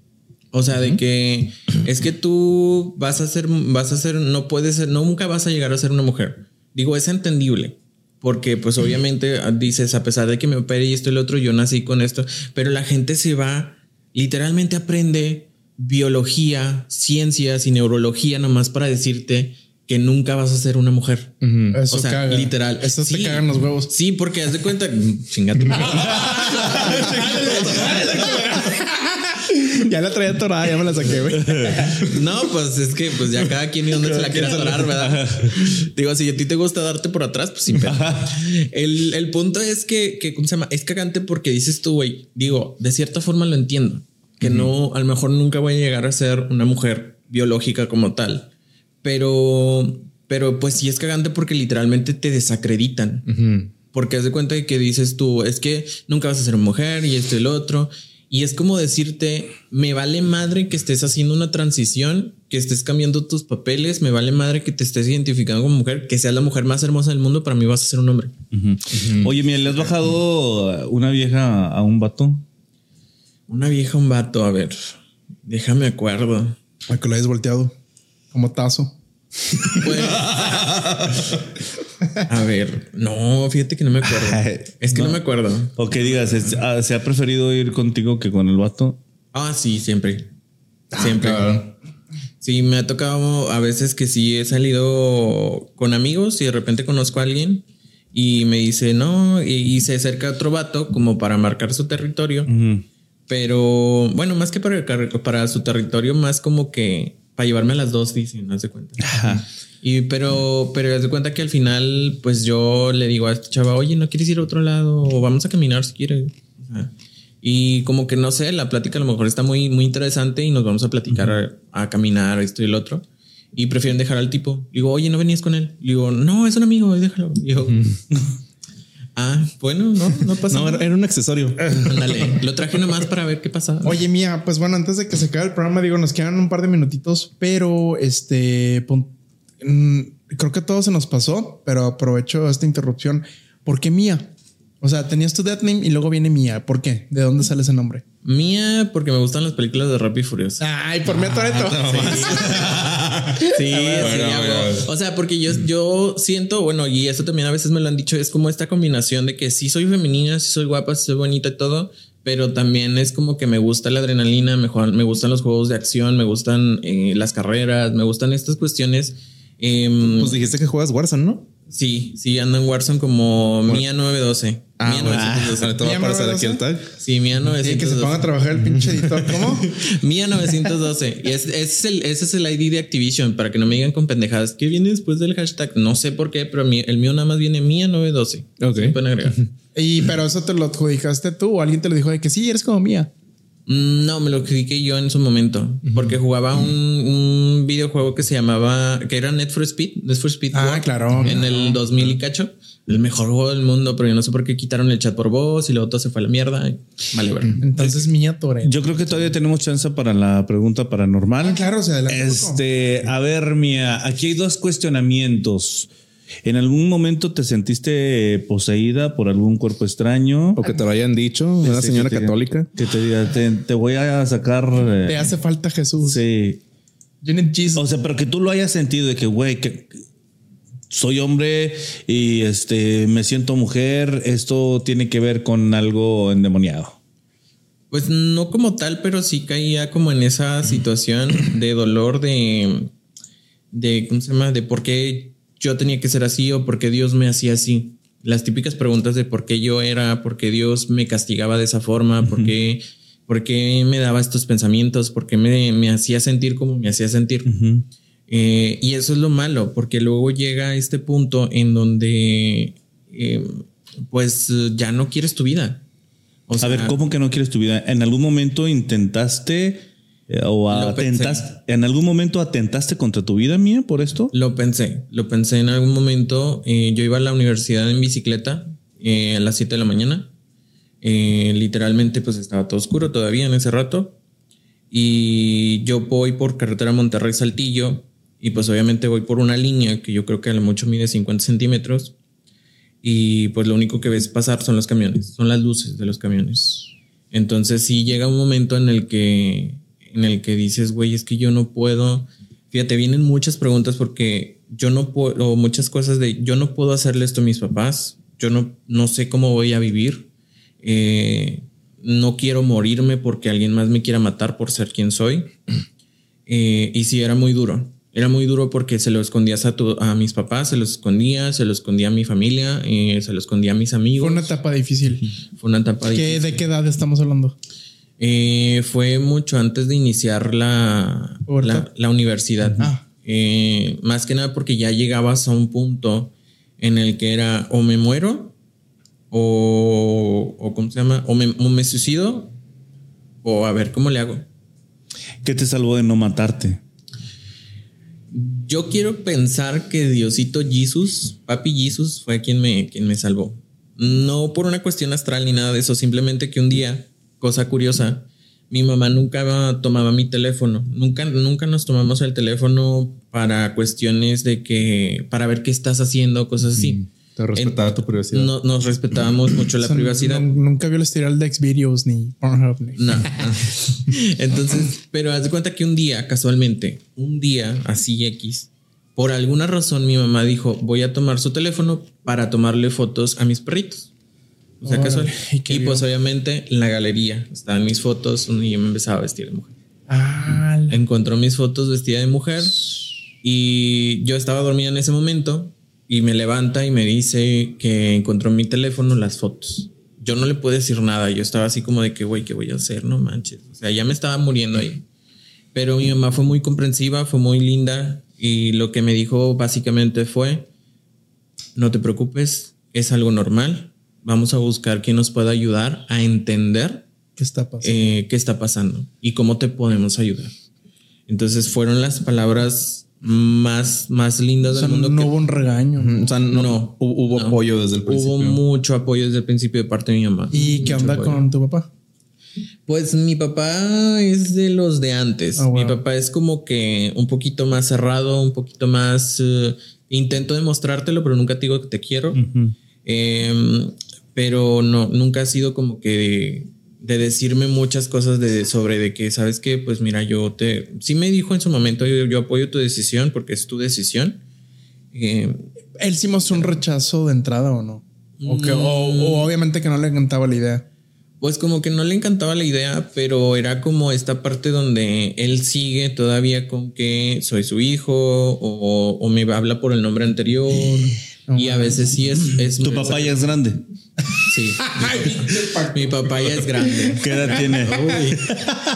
O sea, de que es que tú vas a ser, vas a ser, no puedes ser, nunca vas a llegar a ser una mujer. Digo, es entendible. Porque pues obviamente ah, dices, a pesar de que me opere y esto y lo otro, yo nací con esto, pero la gente se va, literalmente aprende biología, ciencias y neurología nomás para decirte que nunca vas a ser una mujer. Eso o sea, caga. literal. Eso te Sí. cagan los huevos. Sí, porque haz de cuenta, chinga tu madre. Ya la traía atorada, ya me la saqué, güey. No, pues es que pues ya cada quien y dónde se la quiere atorar, ¿verdad? Digo, si a ti te gusta darte por atrás, pues sin. El, el punto es que, que, ¿cómo se llama? Es cagante porque dices tú, güey, digo, de cierta forma lo entiendo, que no, a lo mejor nunca voy a llegar a ser una mujer biológica como tal, pero, pero pues sí es cagante porque literalmente te desacreditan. Porque haz de cuenta de que dices tú, es que nunca vas a ser mujer y esto y lo otro. Y es como decirte, me vale madre que estés haciendo una transición, que estés cambiando tus papeles, me vale madre que te estés identificando como mujer, que seas la mujer más hermosa del mundo, para mí vas a ser un hombre. Oye, mira, ¿le has bajado una vieja a un vato? Una vieja, un vato, a ver, déjame acuerdo. A que lo hayas volteado. Como tazo. Pues, a ver, no, fíjate que no me acuerdo. Es que no, No. me acuerdo. O que digas, es- ah, ¿se ha preferido ir contigo que con el vato? Ah, sí, siempre. Siempre. Sí, me ha tocado a veces que sí he salido con amigos y de repente conozco a alguien y me dice no, y, y se acerca otro vato como para marcar su territorio. Pero bueno, más que para, para su territorio, más como que para llevarme a las dos, dicen, no se cuenta. Y pero, pero de cuenta que al final, pues yo le digo a este chava, oye, ¿no quieres ir a otro lado? O vamos a caminar si quieres. Sea, y como que no sé, la plática a lo mejor está muy, muy interesante y nos vamos a platicar a, a caminar, esto y el otro. Y prefieren dejar al tipo. Digo, oye, ¿no venías con él? Digo, no, es un amigo, déjalo. Digo, ah, bueno, no, no pasa No, era, nada. era un accesorio. Ándale, lo traje nomás para ver qué pasa. Oye, mía, pues bueno, antes de que se acabe el programa, digo, nos quedan un par de minutitos, pero este, pon- creo que a todos se nos pasó, pero aprovecho esta interrupción. ¿Por qué Mía? O sea, tenías tu dead name y luego viene Mía. ¿Por qué? ¿De dónde sale ese nombre? Mía, porque me gustan las películas de Rápido y Furioso. Ay, por Mía Toretto. Sí, sí, a huevo. O sea, porque yo, yo siento, bueno, y eso también a veces me lo han dicho, es como esta combinación de que sí soy femenina, sí soy guapa, sí soy bonita y todo, pero también es como que me gusta la adrenalina, mejor, me gustan los juegos de acción, me gustan eh, las carreras, me gustan estas cuestiones. Em, Pues dijiste que juegas Warzone, ¿no? sí, sí, ando en Warzone como Mía 912. Ah, bueno. 912. Te va a ¿Mía aparecer aquí 912? el tag. Sí, Sí, 912. que se ponga a trabajar el pinche editor. ¿Cómo? Mía 912. Y es- es el, ese es el ID de Activision, para que no me digan con pendejadas. ¿Qué viene después del hashtag? No sé por qué, pero el mío nada más viene Mía 912. Ok. Pueden agregar. Y pero eso te lo adjudicaste tú o alguien te lo dijo de que sí, eres como Mía. Mm, No, me lo expliqué yo en su momento, porque jugaba un, un videojuego que se llamaba, que era Net for Speed, Net for Speed. Ah, World, claro. En el 2000 y cacho, el mejor juego del mundo, pero yo no sé por qué quitaron el chat por voz y luego todo se fue a la mierda. Vale, ver. Entonces Mía Toretto. Yo creo que todavía tenemos chance para la pregunta paranormal. Ah, claro, se adelanta un poco. Este, a ver, Mía, aquí hay dos cuestionamientos. ¿En algún momento te sentiste poseída por algún cuerpo extraño? O que te lo hayan dicho, una señora que te diga- católica. Que te diga, te, te voy a sacar. eh, Te hace falta Jesús. sí. You need Jesus. O sea, pero que tú lo hayas sentido de que, güey, que soy hombre y este me siento mujer. Esto tiene que ver con algo endemoniado. Pues no como tal, pero sí caía como en esa situación de dolor de, de, ¿cómo se llama? De por qué yo tenía que ser así o por qué Dios me hacía así. Las típicas preguntas de por qué yo era, por qué Dios me castigaba de esa forma, por qué, por qué me daba estos pensamientos, por qué me, me hacía sentir como me hacía sentir. Eh, y eso es lo malo, porque luego llega este punto en donde eh, pues ya no quieres tu vida. O a ver, ¿cómo que no quieres tu vida? ¿En algún momento intentaste eh, o atentaste? ¿En algún momento atentaste contra tu vida mía por esto? Lo pensé, lo pensé en algún momento. yo iba a la universidad en bicicleta a las 7 de la mañana. Eh, literalmente, pues estaba todo oscuro todavía en ese rato. Y yo voy por carretera Monterrey Saltillo. Y pues obviamente voy por una línea que yo creo que a lo mucho mide 50 centímetros. Y pues lo único que ves pasar son los camiones, son las luces de los camiones. Entonces sí llega un momento en el que, en el que dices, güey, es que yo no puedo. Fíjate, vienen muchas preguntas porque yo no puedo, o muchas cosas de yo no puedo hacerle esto a mis papás. Yo no, no sé cómo voy a vivir. Eh, no quiero morirme porque alguien más me quiera matar por ser quien soy. Eh, y sí, era muy duro. Era muy duro porque se lo escondías a, tu- a mis papás, se lo escondía, se lo escondía a mi familia, eh, se lo escondía a mis amigos. Fue una etapa difícil. Fue una etapa ¿Qué, difícil. ¿De qué edad estamos hablando? Eh, fue mucho antes de iniciar la, la, la universidad. Ah. Más que nada porque ya llegabas a un punto en el que era o me muero o, o ¿cómo se llama? O me, o me suicido o a ver cómo le hago. ¿Qué te salvó de no matarte? Yo quiero pensar que Diosito Jesus, Papi Jesus, fue quien me, quien me salvó. No por una cuestión astral ni nada de eso, simplemente que un día, cosa curiosa, mi mamá nunca tomaba mi teléfono. Nunca, nunca nos tomamos el teléfono para cuestiones de que, para ver qué estás haciendo, cosas así. Te respetaba tu privacidad. No, nos respetábamos mucho la O sea, privacidad. nun- nunca vio el historial de Xvideos ni Pornhub. Ni. No. Entonces, pero haz de cuenta que un día, casualmente, un día así X, por alguna razón mi mamá dijo, voy a tomar su teléfono para tomarle fotos a mis perritos. O sea, Órale, casual. ¿y Y pues obviamente en la galería estaban mis fotos donde yo me empezaba a vestir de mujer. Ah, Encontró mis fotos vestida de mujer y yo estaba dormida en ese momento y me levanta y me dice que encontró en mi teléfono las fotos. Yo no le pude decir nada, yo estaba así como de que, güey, ¿qué voy a hacer? No manches. O sea, ya me estaba muriendo ahí. Pero mi mamá fue muy comprensiva, fue muy linda y lo que me dijo básicamente fue, no te preocupes, es algo normal, vamos a buscar quién nos pueda ayudar a entender ¿Qué está pasando? eh, qué está pasando y cómo te podemos ayudar. Entonces fueron las palabras más, más lindas o sea, del mundo. no que hubo un regaño. O sea, no, No. hu- hubo No. apoyo desde el principio. Hubo mucho apoyo desde el principio de parte de mi mamá. ¿Y qué onda apoyo. con tu papá? Pues mi papá es de los de antes. Ah, Mi papá es como que un poquito más cerrado, un poquito más... eh, intento demostrártelo, pero nunca te digo que te quiero. Em, pero no, nunca ha sido como que de, de decirme muchas cosas de, sobre de que, ¿sabes qué? Pues mira, yo te... Sí me dijo en su momento, yo, yo apoyo tu decisión porque es tu decisión. Eh, ¿Él sí mostró un rechazo de entrada o no? O, que, o- o obviamente que no le encantaba la idea. Pues como que no le encantaba la idea, pero era como esta parte donde él sigue todavía con que soy su hijo o, o me habla por el nombre anterior. y a veces sí es... es Tu papá ya es grande. Sí. Mi, papá ya es grande. ¿Qué edad tiene? Uy,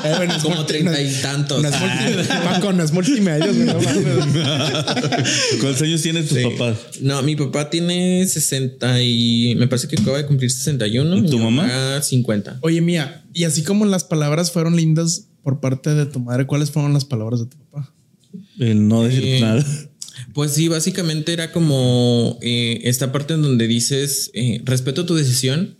Eh, bueno, es como treinta y tantos. No es multi- Paco, no es multimedia. güey, no mames. ¿Cuántos años tienen tus Sí. papás? No, mi papá tiene 60 y me parece que acaba de cumplir 61. ¿Y tu mi mamá? 50. Oye, mía, y así como las palabras fueron lindas por parte de tu madre, ¿cuáles fueron las palabras de tu papá? El no decir Eh, nada. Pues sí, básicamente era como eh, esta parte en donde dices, eh, respeto tu decisión,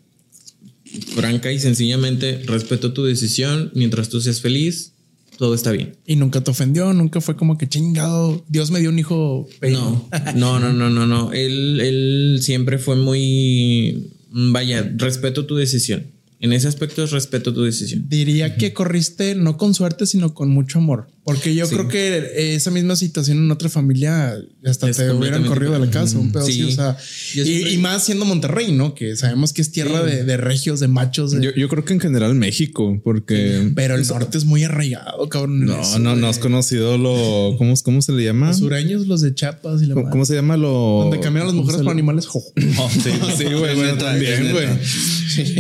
franca y sencillamente, respeto tu decisión, mientras tú seas feliz, todo está bien. Y nunca te ofendió, nunca fue como que chingado, Dios me dio un hijo. feo. No, no, no, no, no, no. Él, él siempre fue muy, vaya, respeto tu decisión. En ese aspecto es respeto tu decisión. Diría que corriste no con suerte, sino con mucho amor. Porque yo Sí. creo que esa misma situación en otra familia hasta Es te hubieran corrido de la casa. Un pedo Sí. así, o sea, y, más siendo Monterrey, ¿no? Que sabemos que es tierra de, de regios, de machos. de- Yo, yo creo que en general México, porque pero el norte es muy arraigado, cabrón. no, Eso, no, no has conocido lo, ¿cómo, cómo se le llama? Los sureños, los de Chiapas y la ¿Cómo, cómo se llama lo? Donde caminan las mujeres por le- animales. Oh, sí, güey, bueno, también, güey.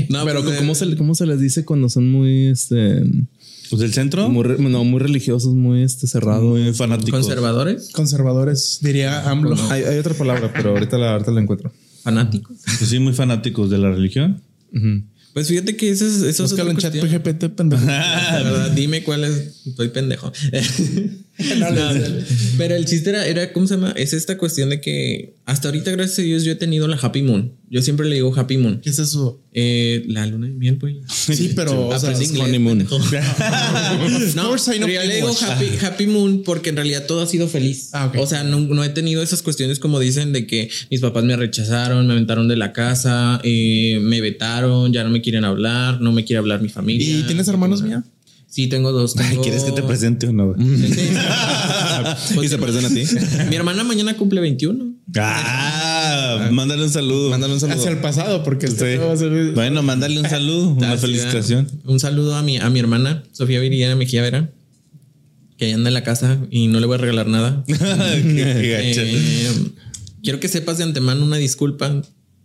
No, Pero pues, ¿cómo se, ¿cómo se les dice cuando son muy, este, Pues del centro, muy, re- no, muy religiosos, muy, este, cerrados? muy fanáticos. conservadores, Conservadores, diría AMLO. Hay, hay otra palabra, pero ahorita la, ahorita la encuentro. fanáticos. Pues sí, muy fanáticos de la religión. Pues fíjate que eso es, eso es en chat. PGPT, pendejo. Dime cuál es. Estoy pendejo. No, pero el chiste era, era, ¿cómo se llama? Es esta cuestión de que hasta ahorita, gracias a Dios, yo he tenido la Happy Moon. Yo siempre le digo Happy Moon. ¿Qué es eso? Eh, la luna de miel, pues. Sí, pero o sea, Aprendí es inglés, honeymoon. pendejo. no, pero yo le digo happy, happy Moon porque en realidad todo ha sido feliz. Ah. O sea, no, no he tenido esas cuestiones como dicen de que mis papás me rechazaron, me aventaron de la casa, eh, me vetaron, ya no me quieren hablar, no me quiere hablar mi familia. ¿Y tienes hermanos, mía? Sí, tengo dos. Ay, tengo- ¿Quieres que te presente o no? ¿Y se parecen a ti? Mi hermana mañana cumple 21. Ah, mándale un saludo. Mándale un saludo. Hacia el pasado, porque este Sí. va a ser- Bueno, mándale un saludo, una felicitación. Un saludo a mi, a mi hermana, Sofía Viridiana Mejía Vera, que anda en la casa y no le voy a regalar nada. Qué-. Eh, quiero que sepas de antemano una disculpa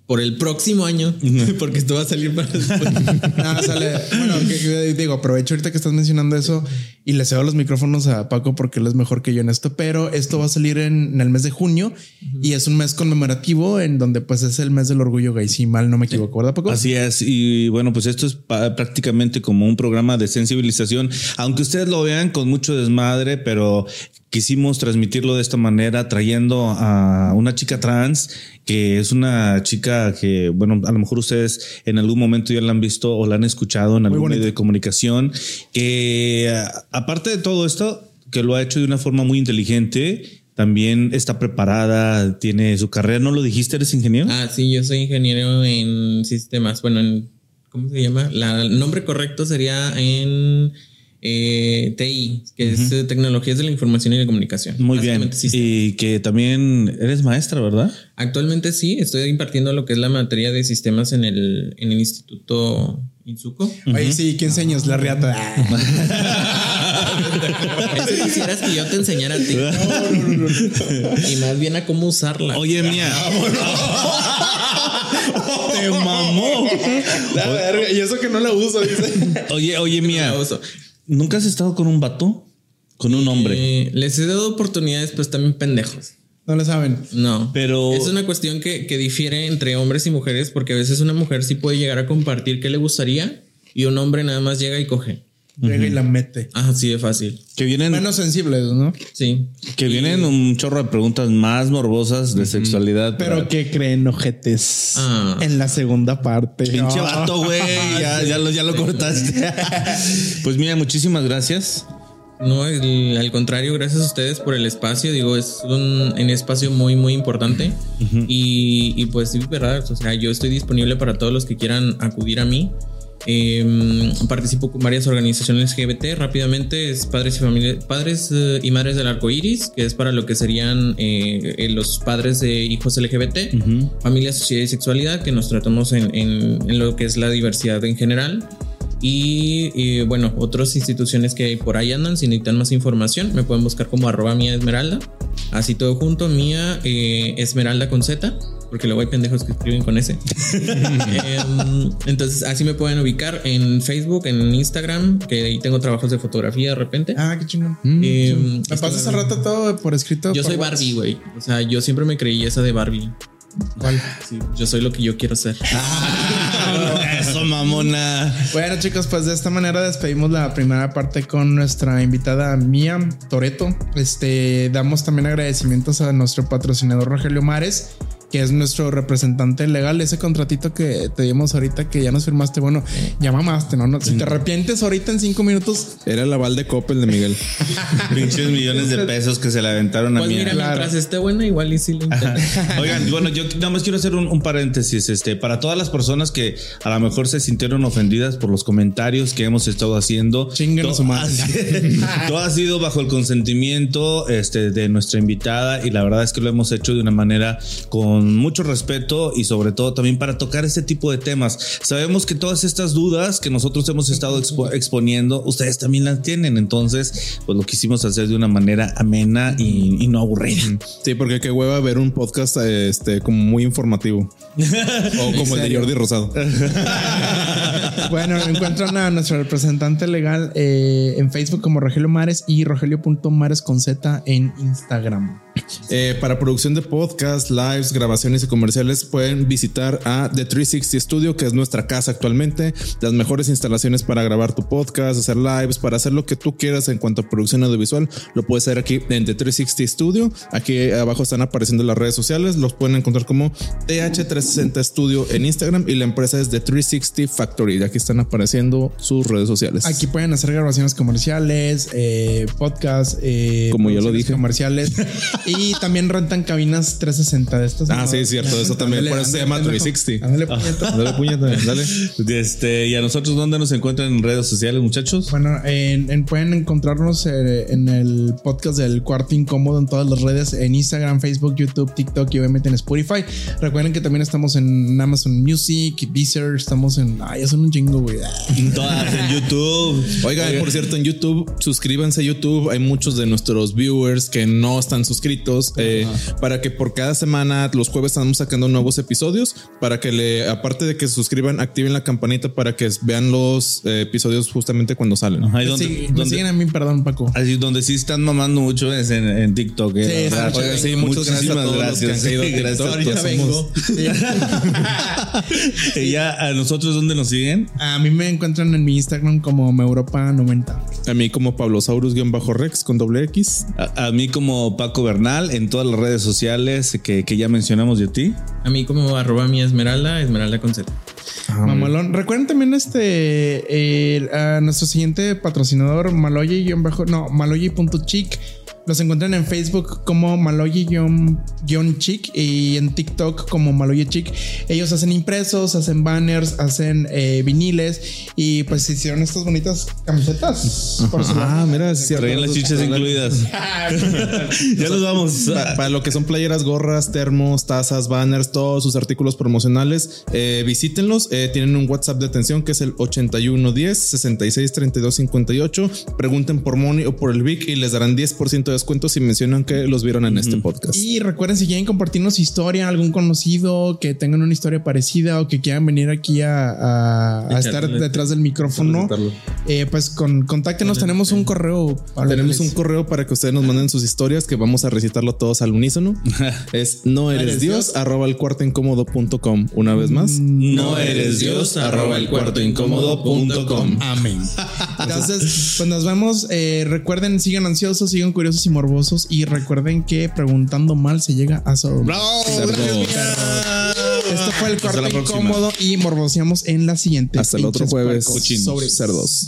por el próximo año, porque esto va a salir para después. Sale. Bueno, que- que digo, aprovecho ahorita que estás mencionando eso y le cedo los micrófonos a Paco porque él es mejor que yo en esto, pero esto va a salir en, en el mes de junio y es un mes conmemorativo en donde pues es el mes del orgullo gay, si mal no me equivoco, ¿verdad Paco? Así es. Y bueno, pues esto es prácticamente como un programa de sensibilización, aunque ustedes lo vean con mucho desmadre, pero quisimos transmitirlo de esta manera, trayendo a una chica trans, que es una chica que, bueno, a lo mejor ustedes en algún momento ya la han visto o la han escuchado en algún medio de comunicación, que a- aparte de todo esto, que lo ha hecho de una forma muy inteligente, también está preparada, tiene su carrera. ¿No lo dijiste? ¿Eres ingeniero? Ah, sí, yo soy ingeniero en sistemas. Bueno, en ¿cómo se llama? La, el nombre correcto sería en eh, TI, que es eh, Tecnologías de la Información y la Comunicación. Muy bien. Y que también eres maestra, ¿verdad? Actualmente sí, estoy impartiendo lo que es la materia de sistemas en el, en el Instituto Insuco. Oye, sí, ¿qué enseñas? La riata. Eso quisieras que yo te enseñara a ti. Y más bien a cómo usarla. Oye, mía. Te mamó. La verga, y eso que no la uso, dice. Oye, oye, mía. La uso. ¿Nunca has estado con un vato? Con un hombre. Eh, les he dado oportunidades, pues también pendejos. No le saben. No, Pero- es una cuestión que, que difiere entre hombres y mujeres porque a veces una mujer sí puede llegar a compartir qué le gustaría y un hombre nada más llega y coge. Llega y la mete. Ah, sí de fácil. Que vienen, Menos sensibles, ¿no? Sí. que vienen un chorro de preguntas más morbosas de sexualidad. Pero que creen ojetes Ah. en la segunda parte. Pinche No. vato, güey. Ya, ya lo, ya lo cortaste. pues mira, muchísimas gracias No, el- al contrario, gracias a ustedes por el espacio. Digo, es un, un espacio muy, muy importante. y, y pues sí, verdad. O sea, yo estoy disponible para todos los que quieran acudir a mí. Eh, participo con varias organizaciones LGBT. Rápidamente es Padres y Familias, Padres eh, y Madres del Arco Iris, que es para lo que serían eh, eh, los padres de hijos LGBT, familia, sociedad y sexualidad, que nos tratamos en, en- en lo que es la diversidad en general. Y, y, bueno, otras instituciones que por ahí andan, si necesitan más información, me pueden buscar como arroba mía esmeralda. Así todo junto, mía eh, esmeralda con Z, porque luego hay pendejos que escriben con S. Em, entonces, así me pueden ubicar en Facebook, en Instagram, que ahí tengo trabajos de fotografía de repente. Ah, qué chingón. Em, Me pasas hace rato todo por escrito. yo por soy. Barbie, güey. O sea, yo siempre me creí esa de Barbie. ¿Cuál? Sí, yo soy lo que yo quiero ser. Eso, mamona. Bueno, chicos, pues de esta manera despedimos la primera parte con nuestra invitada Mía Toreto. Este, damos también agradecimientos a nuestro patrocinador Rogelio Mares, que es nuestro representante legal. Ese contratito que te dimos ahorita que ya nos firmaste, bueno, ya mamaste, ¿no? no si te arrepientes ahorita en cinco minutos, Era el aval de Coppel de Miguel. Pinches millones de pesos que se le aventaron a Pues mí. mira, mientras esté buena, igual y sí intento. Oigan, bueno, yo nada más quiero hacer un, un paréntesis. Este, para todas las personas que a lo mejor se sintieron ofendidas por los comentarios que hemos estado haciendo, Chinguen su madre. todo ha sido bajo el consentimiento este, de nuestra invitada y la verdad es que lo hemos hecho de una manera con mucho respeto y sobre todo también para tocar este tipo de temas. Sabemos que todas estas dudas que nosotros hemos estado expo- exponiendo, ustedes también las tienen. Entonces, pues lo quisimos hacer de una manera amena y, y no aburrida. Sí, porque qué hueva ver un podcast este como muy informativo. o como el de Jordi Rosado. bueno, encuentran a nuestro representante legal eh, en Facebook como Rogelio Mares y rogelio.mares con Z en Instagram. Eh, para producción de podcast, lives, grabaciones y comerciales pueden visitar a The 360 Studio, que es nuestra casa actualmente. Las mejores instalaciones para grabar tu podcast, hacer lives, para hacer lo que tú quieras en cuanto a producción audiovisual, lo puedes hacer aquí en The 360 Studio. Aquí abajo están apareciendo las redes sociales, los pueden encontrar como TH360 Studio en Instagram y la empresa es The 360 Factory. Y aquí están apareciendo sus redes sociales. Aquí pueden hacer grabaciones comerciales, eh, podcast, eh, Como ya lo dije. comerciales y también rentan cabinas 360 de estas. Ah, ¿no? sí, es cierto, eso también, Ándale, por eso se llama pendejo. 360. Ándale, puñeta. Dale, puñeta, dale. Este, y a nosotros, ¿dónde nos encuentran en redes sociales, muchachos? Bueno, en- en- pueden encontrarnos eh, en el podcast del Cuarto Incómodo en todas las redes, en Instagram, Facebook, YouTube, TikTok y obviamente en Spotify. Recuerden que también estamos en Amazon Music, Deezer, estamos en... Ay, son un chingo, güey. En todas, en YouTube. Oigan, por cierto, en YouTube, suscríbanse a YouTube. Hay muchos de nuestros viewers que no están suscritos. Eh, para que por cada semana, los jueves, estamos sacando nuevos episodios. Para que le, aparte de que se suscriban, activen la campanita para que vean los eh, episodios justamente cuando salen. Ajá, ¿y Sí, dónde, me dónde- siguen a mí, perdón, Paco. así, donde sí están mamando mucho es en, en TikTok. eh, Sí, sí, muchas gracias a los que a gracias. Vengo. Y ya a nosotros, ¿dónde nos siguen? A mí me encuentran en mi Instagram como Meuropa90. A mí como Pablosaurus-Rex con doble X. A, a mí como Paco Bernal en todas las redes sociales que, que ya mencionamos de ti. A mí como arroba mi esmeralda, esmeralda con Z. Mamalón. Recuerden también este eh, a nuestro siguiente patrocinador, Maloye-bajo, no, Maloye.chic. Los encuentran en Facebook como Maloye-chic y en TikTok como Maloye Chic. Ellos hacen impresos, hacen banners, hacen eh, viniles y pues hicieron estas bonitas camisetas. Por Ah, mira, sí. Traían las chichas incluidas. ya nos vamos. Pa- Para lo que son playeras, gorras, termos, tazas, banners, todos sus artículos promocionales, eh, visítenlos. Eh, tienen un WhatsApp de atención que es el 8110 66 32 58. Pregunten por Moni o por el Vic y les darán 10% de descuento si mencionan que los vieron en este podcast. Y recuerden, si quieren compartirnos historia, algún conocido que tengan una historia parecida o que quieran venir aquí a, a- a estar detrás del micrófono, eh, pues con, contáctenos. Tenemos un correo. para Tenemos un correo para que ustedes nos manden sus historias que vamos a recitarlo todos al unísono. es no eres Dios, arroba el cuarto incómodo.com. Una vez más. No eres Dios, arroba el cuarto incómodo punto com. Amén. Entonces, pues nos vemos. Eh, recuerden, sigan ansiosos, sigan curiosos y morbosos. Y recuerden que preguntando mal se llega a. ¡Bravo! Esto fue el próxima. incómodo y morboseamos en la siguiente. Hasta el otro jueves. Sobres. Cerdos.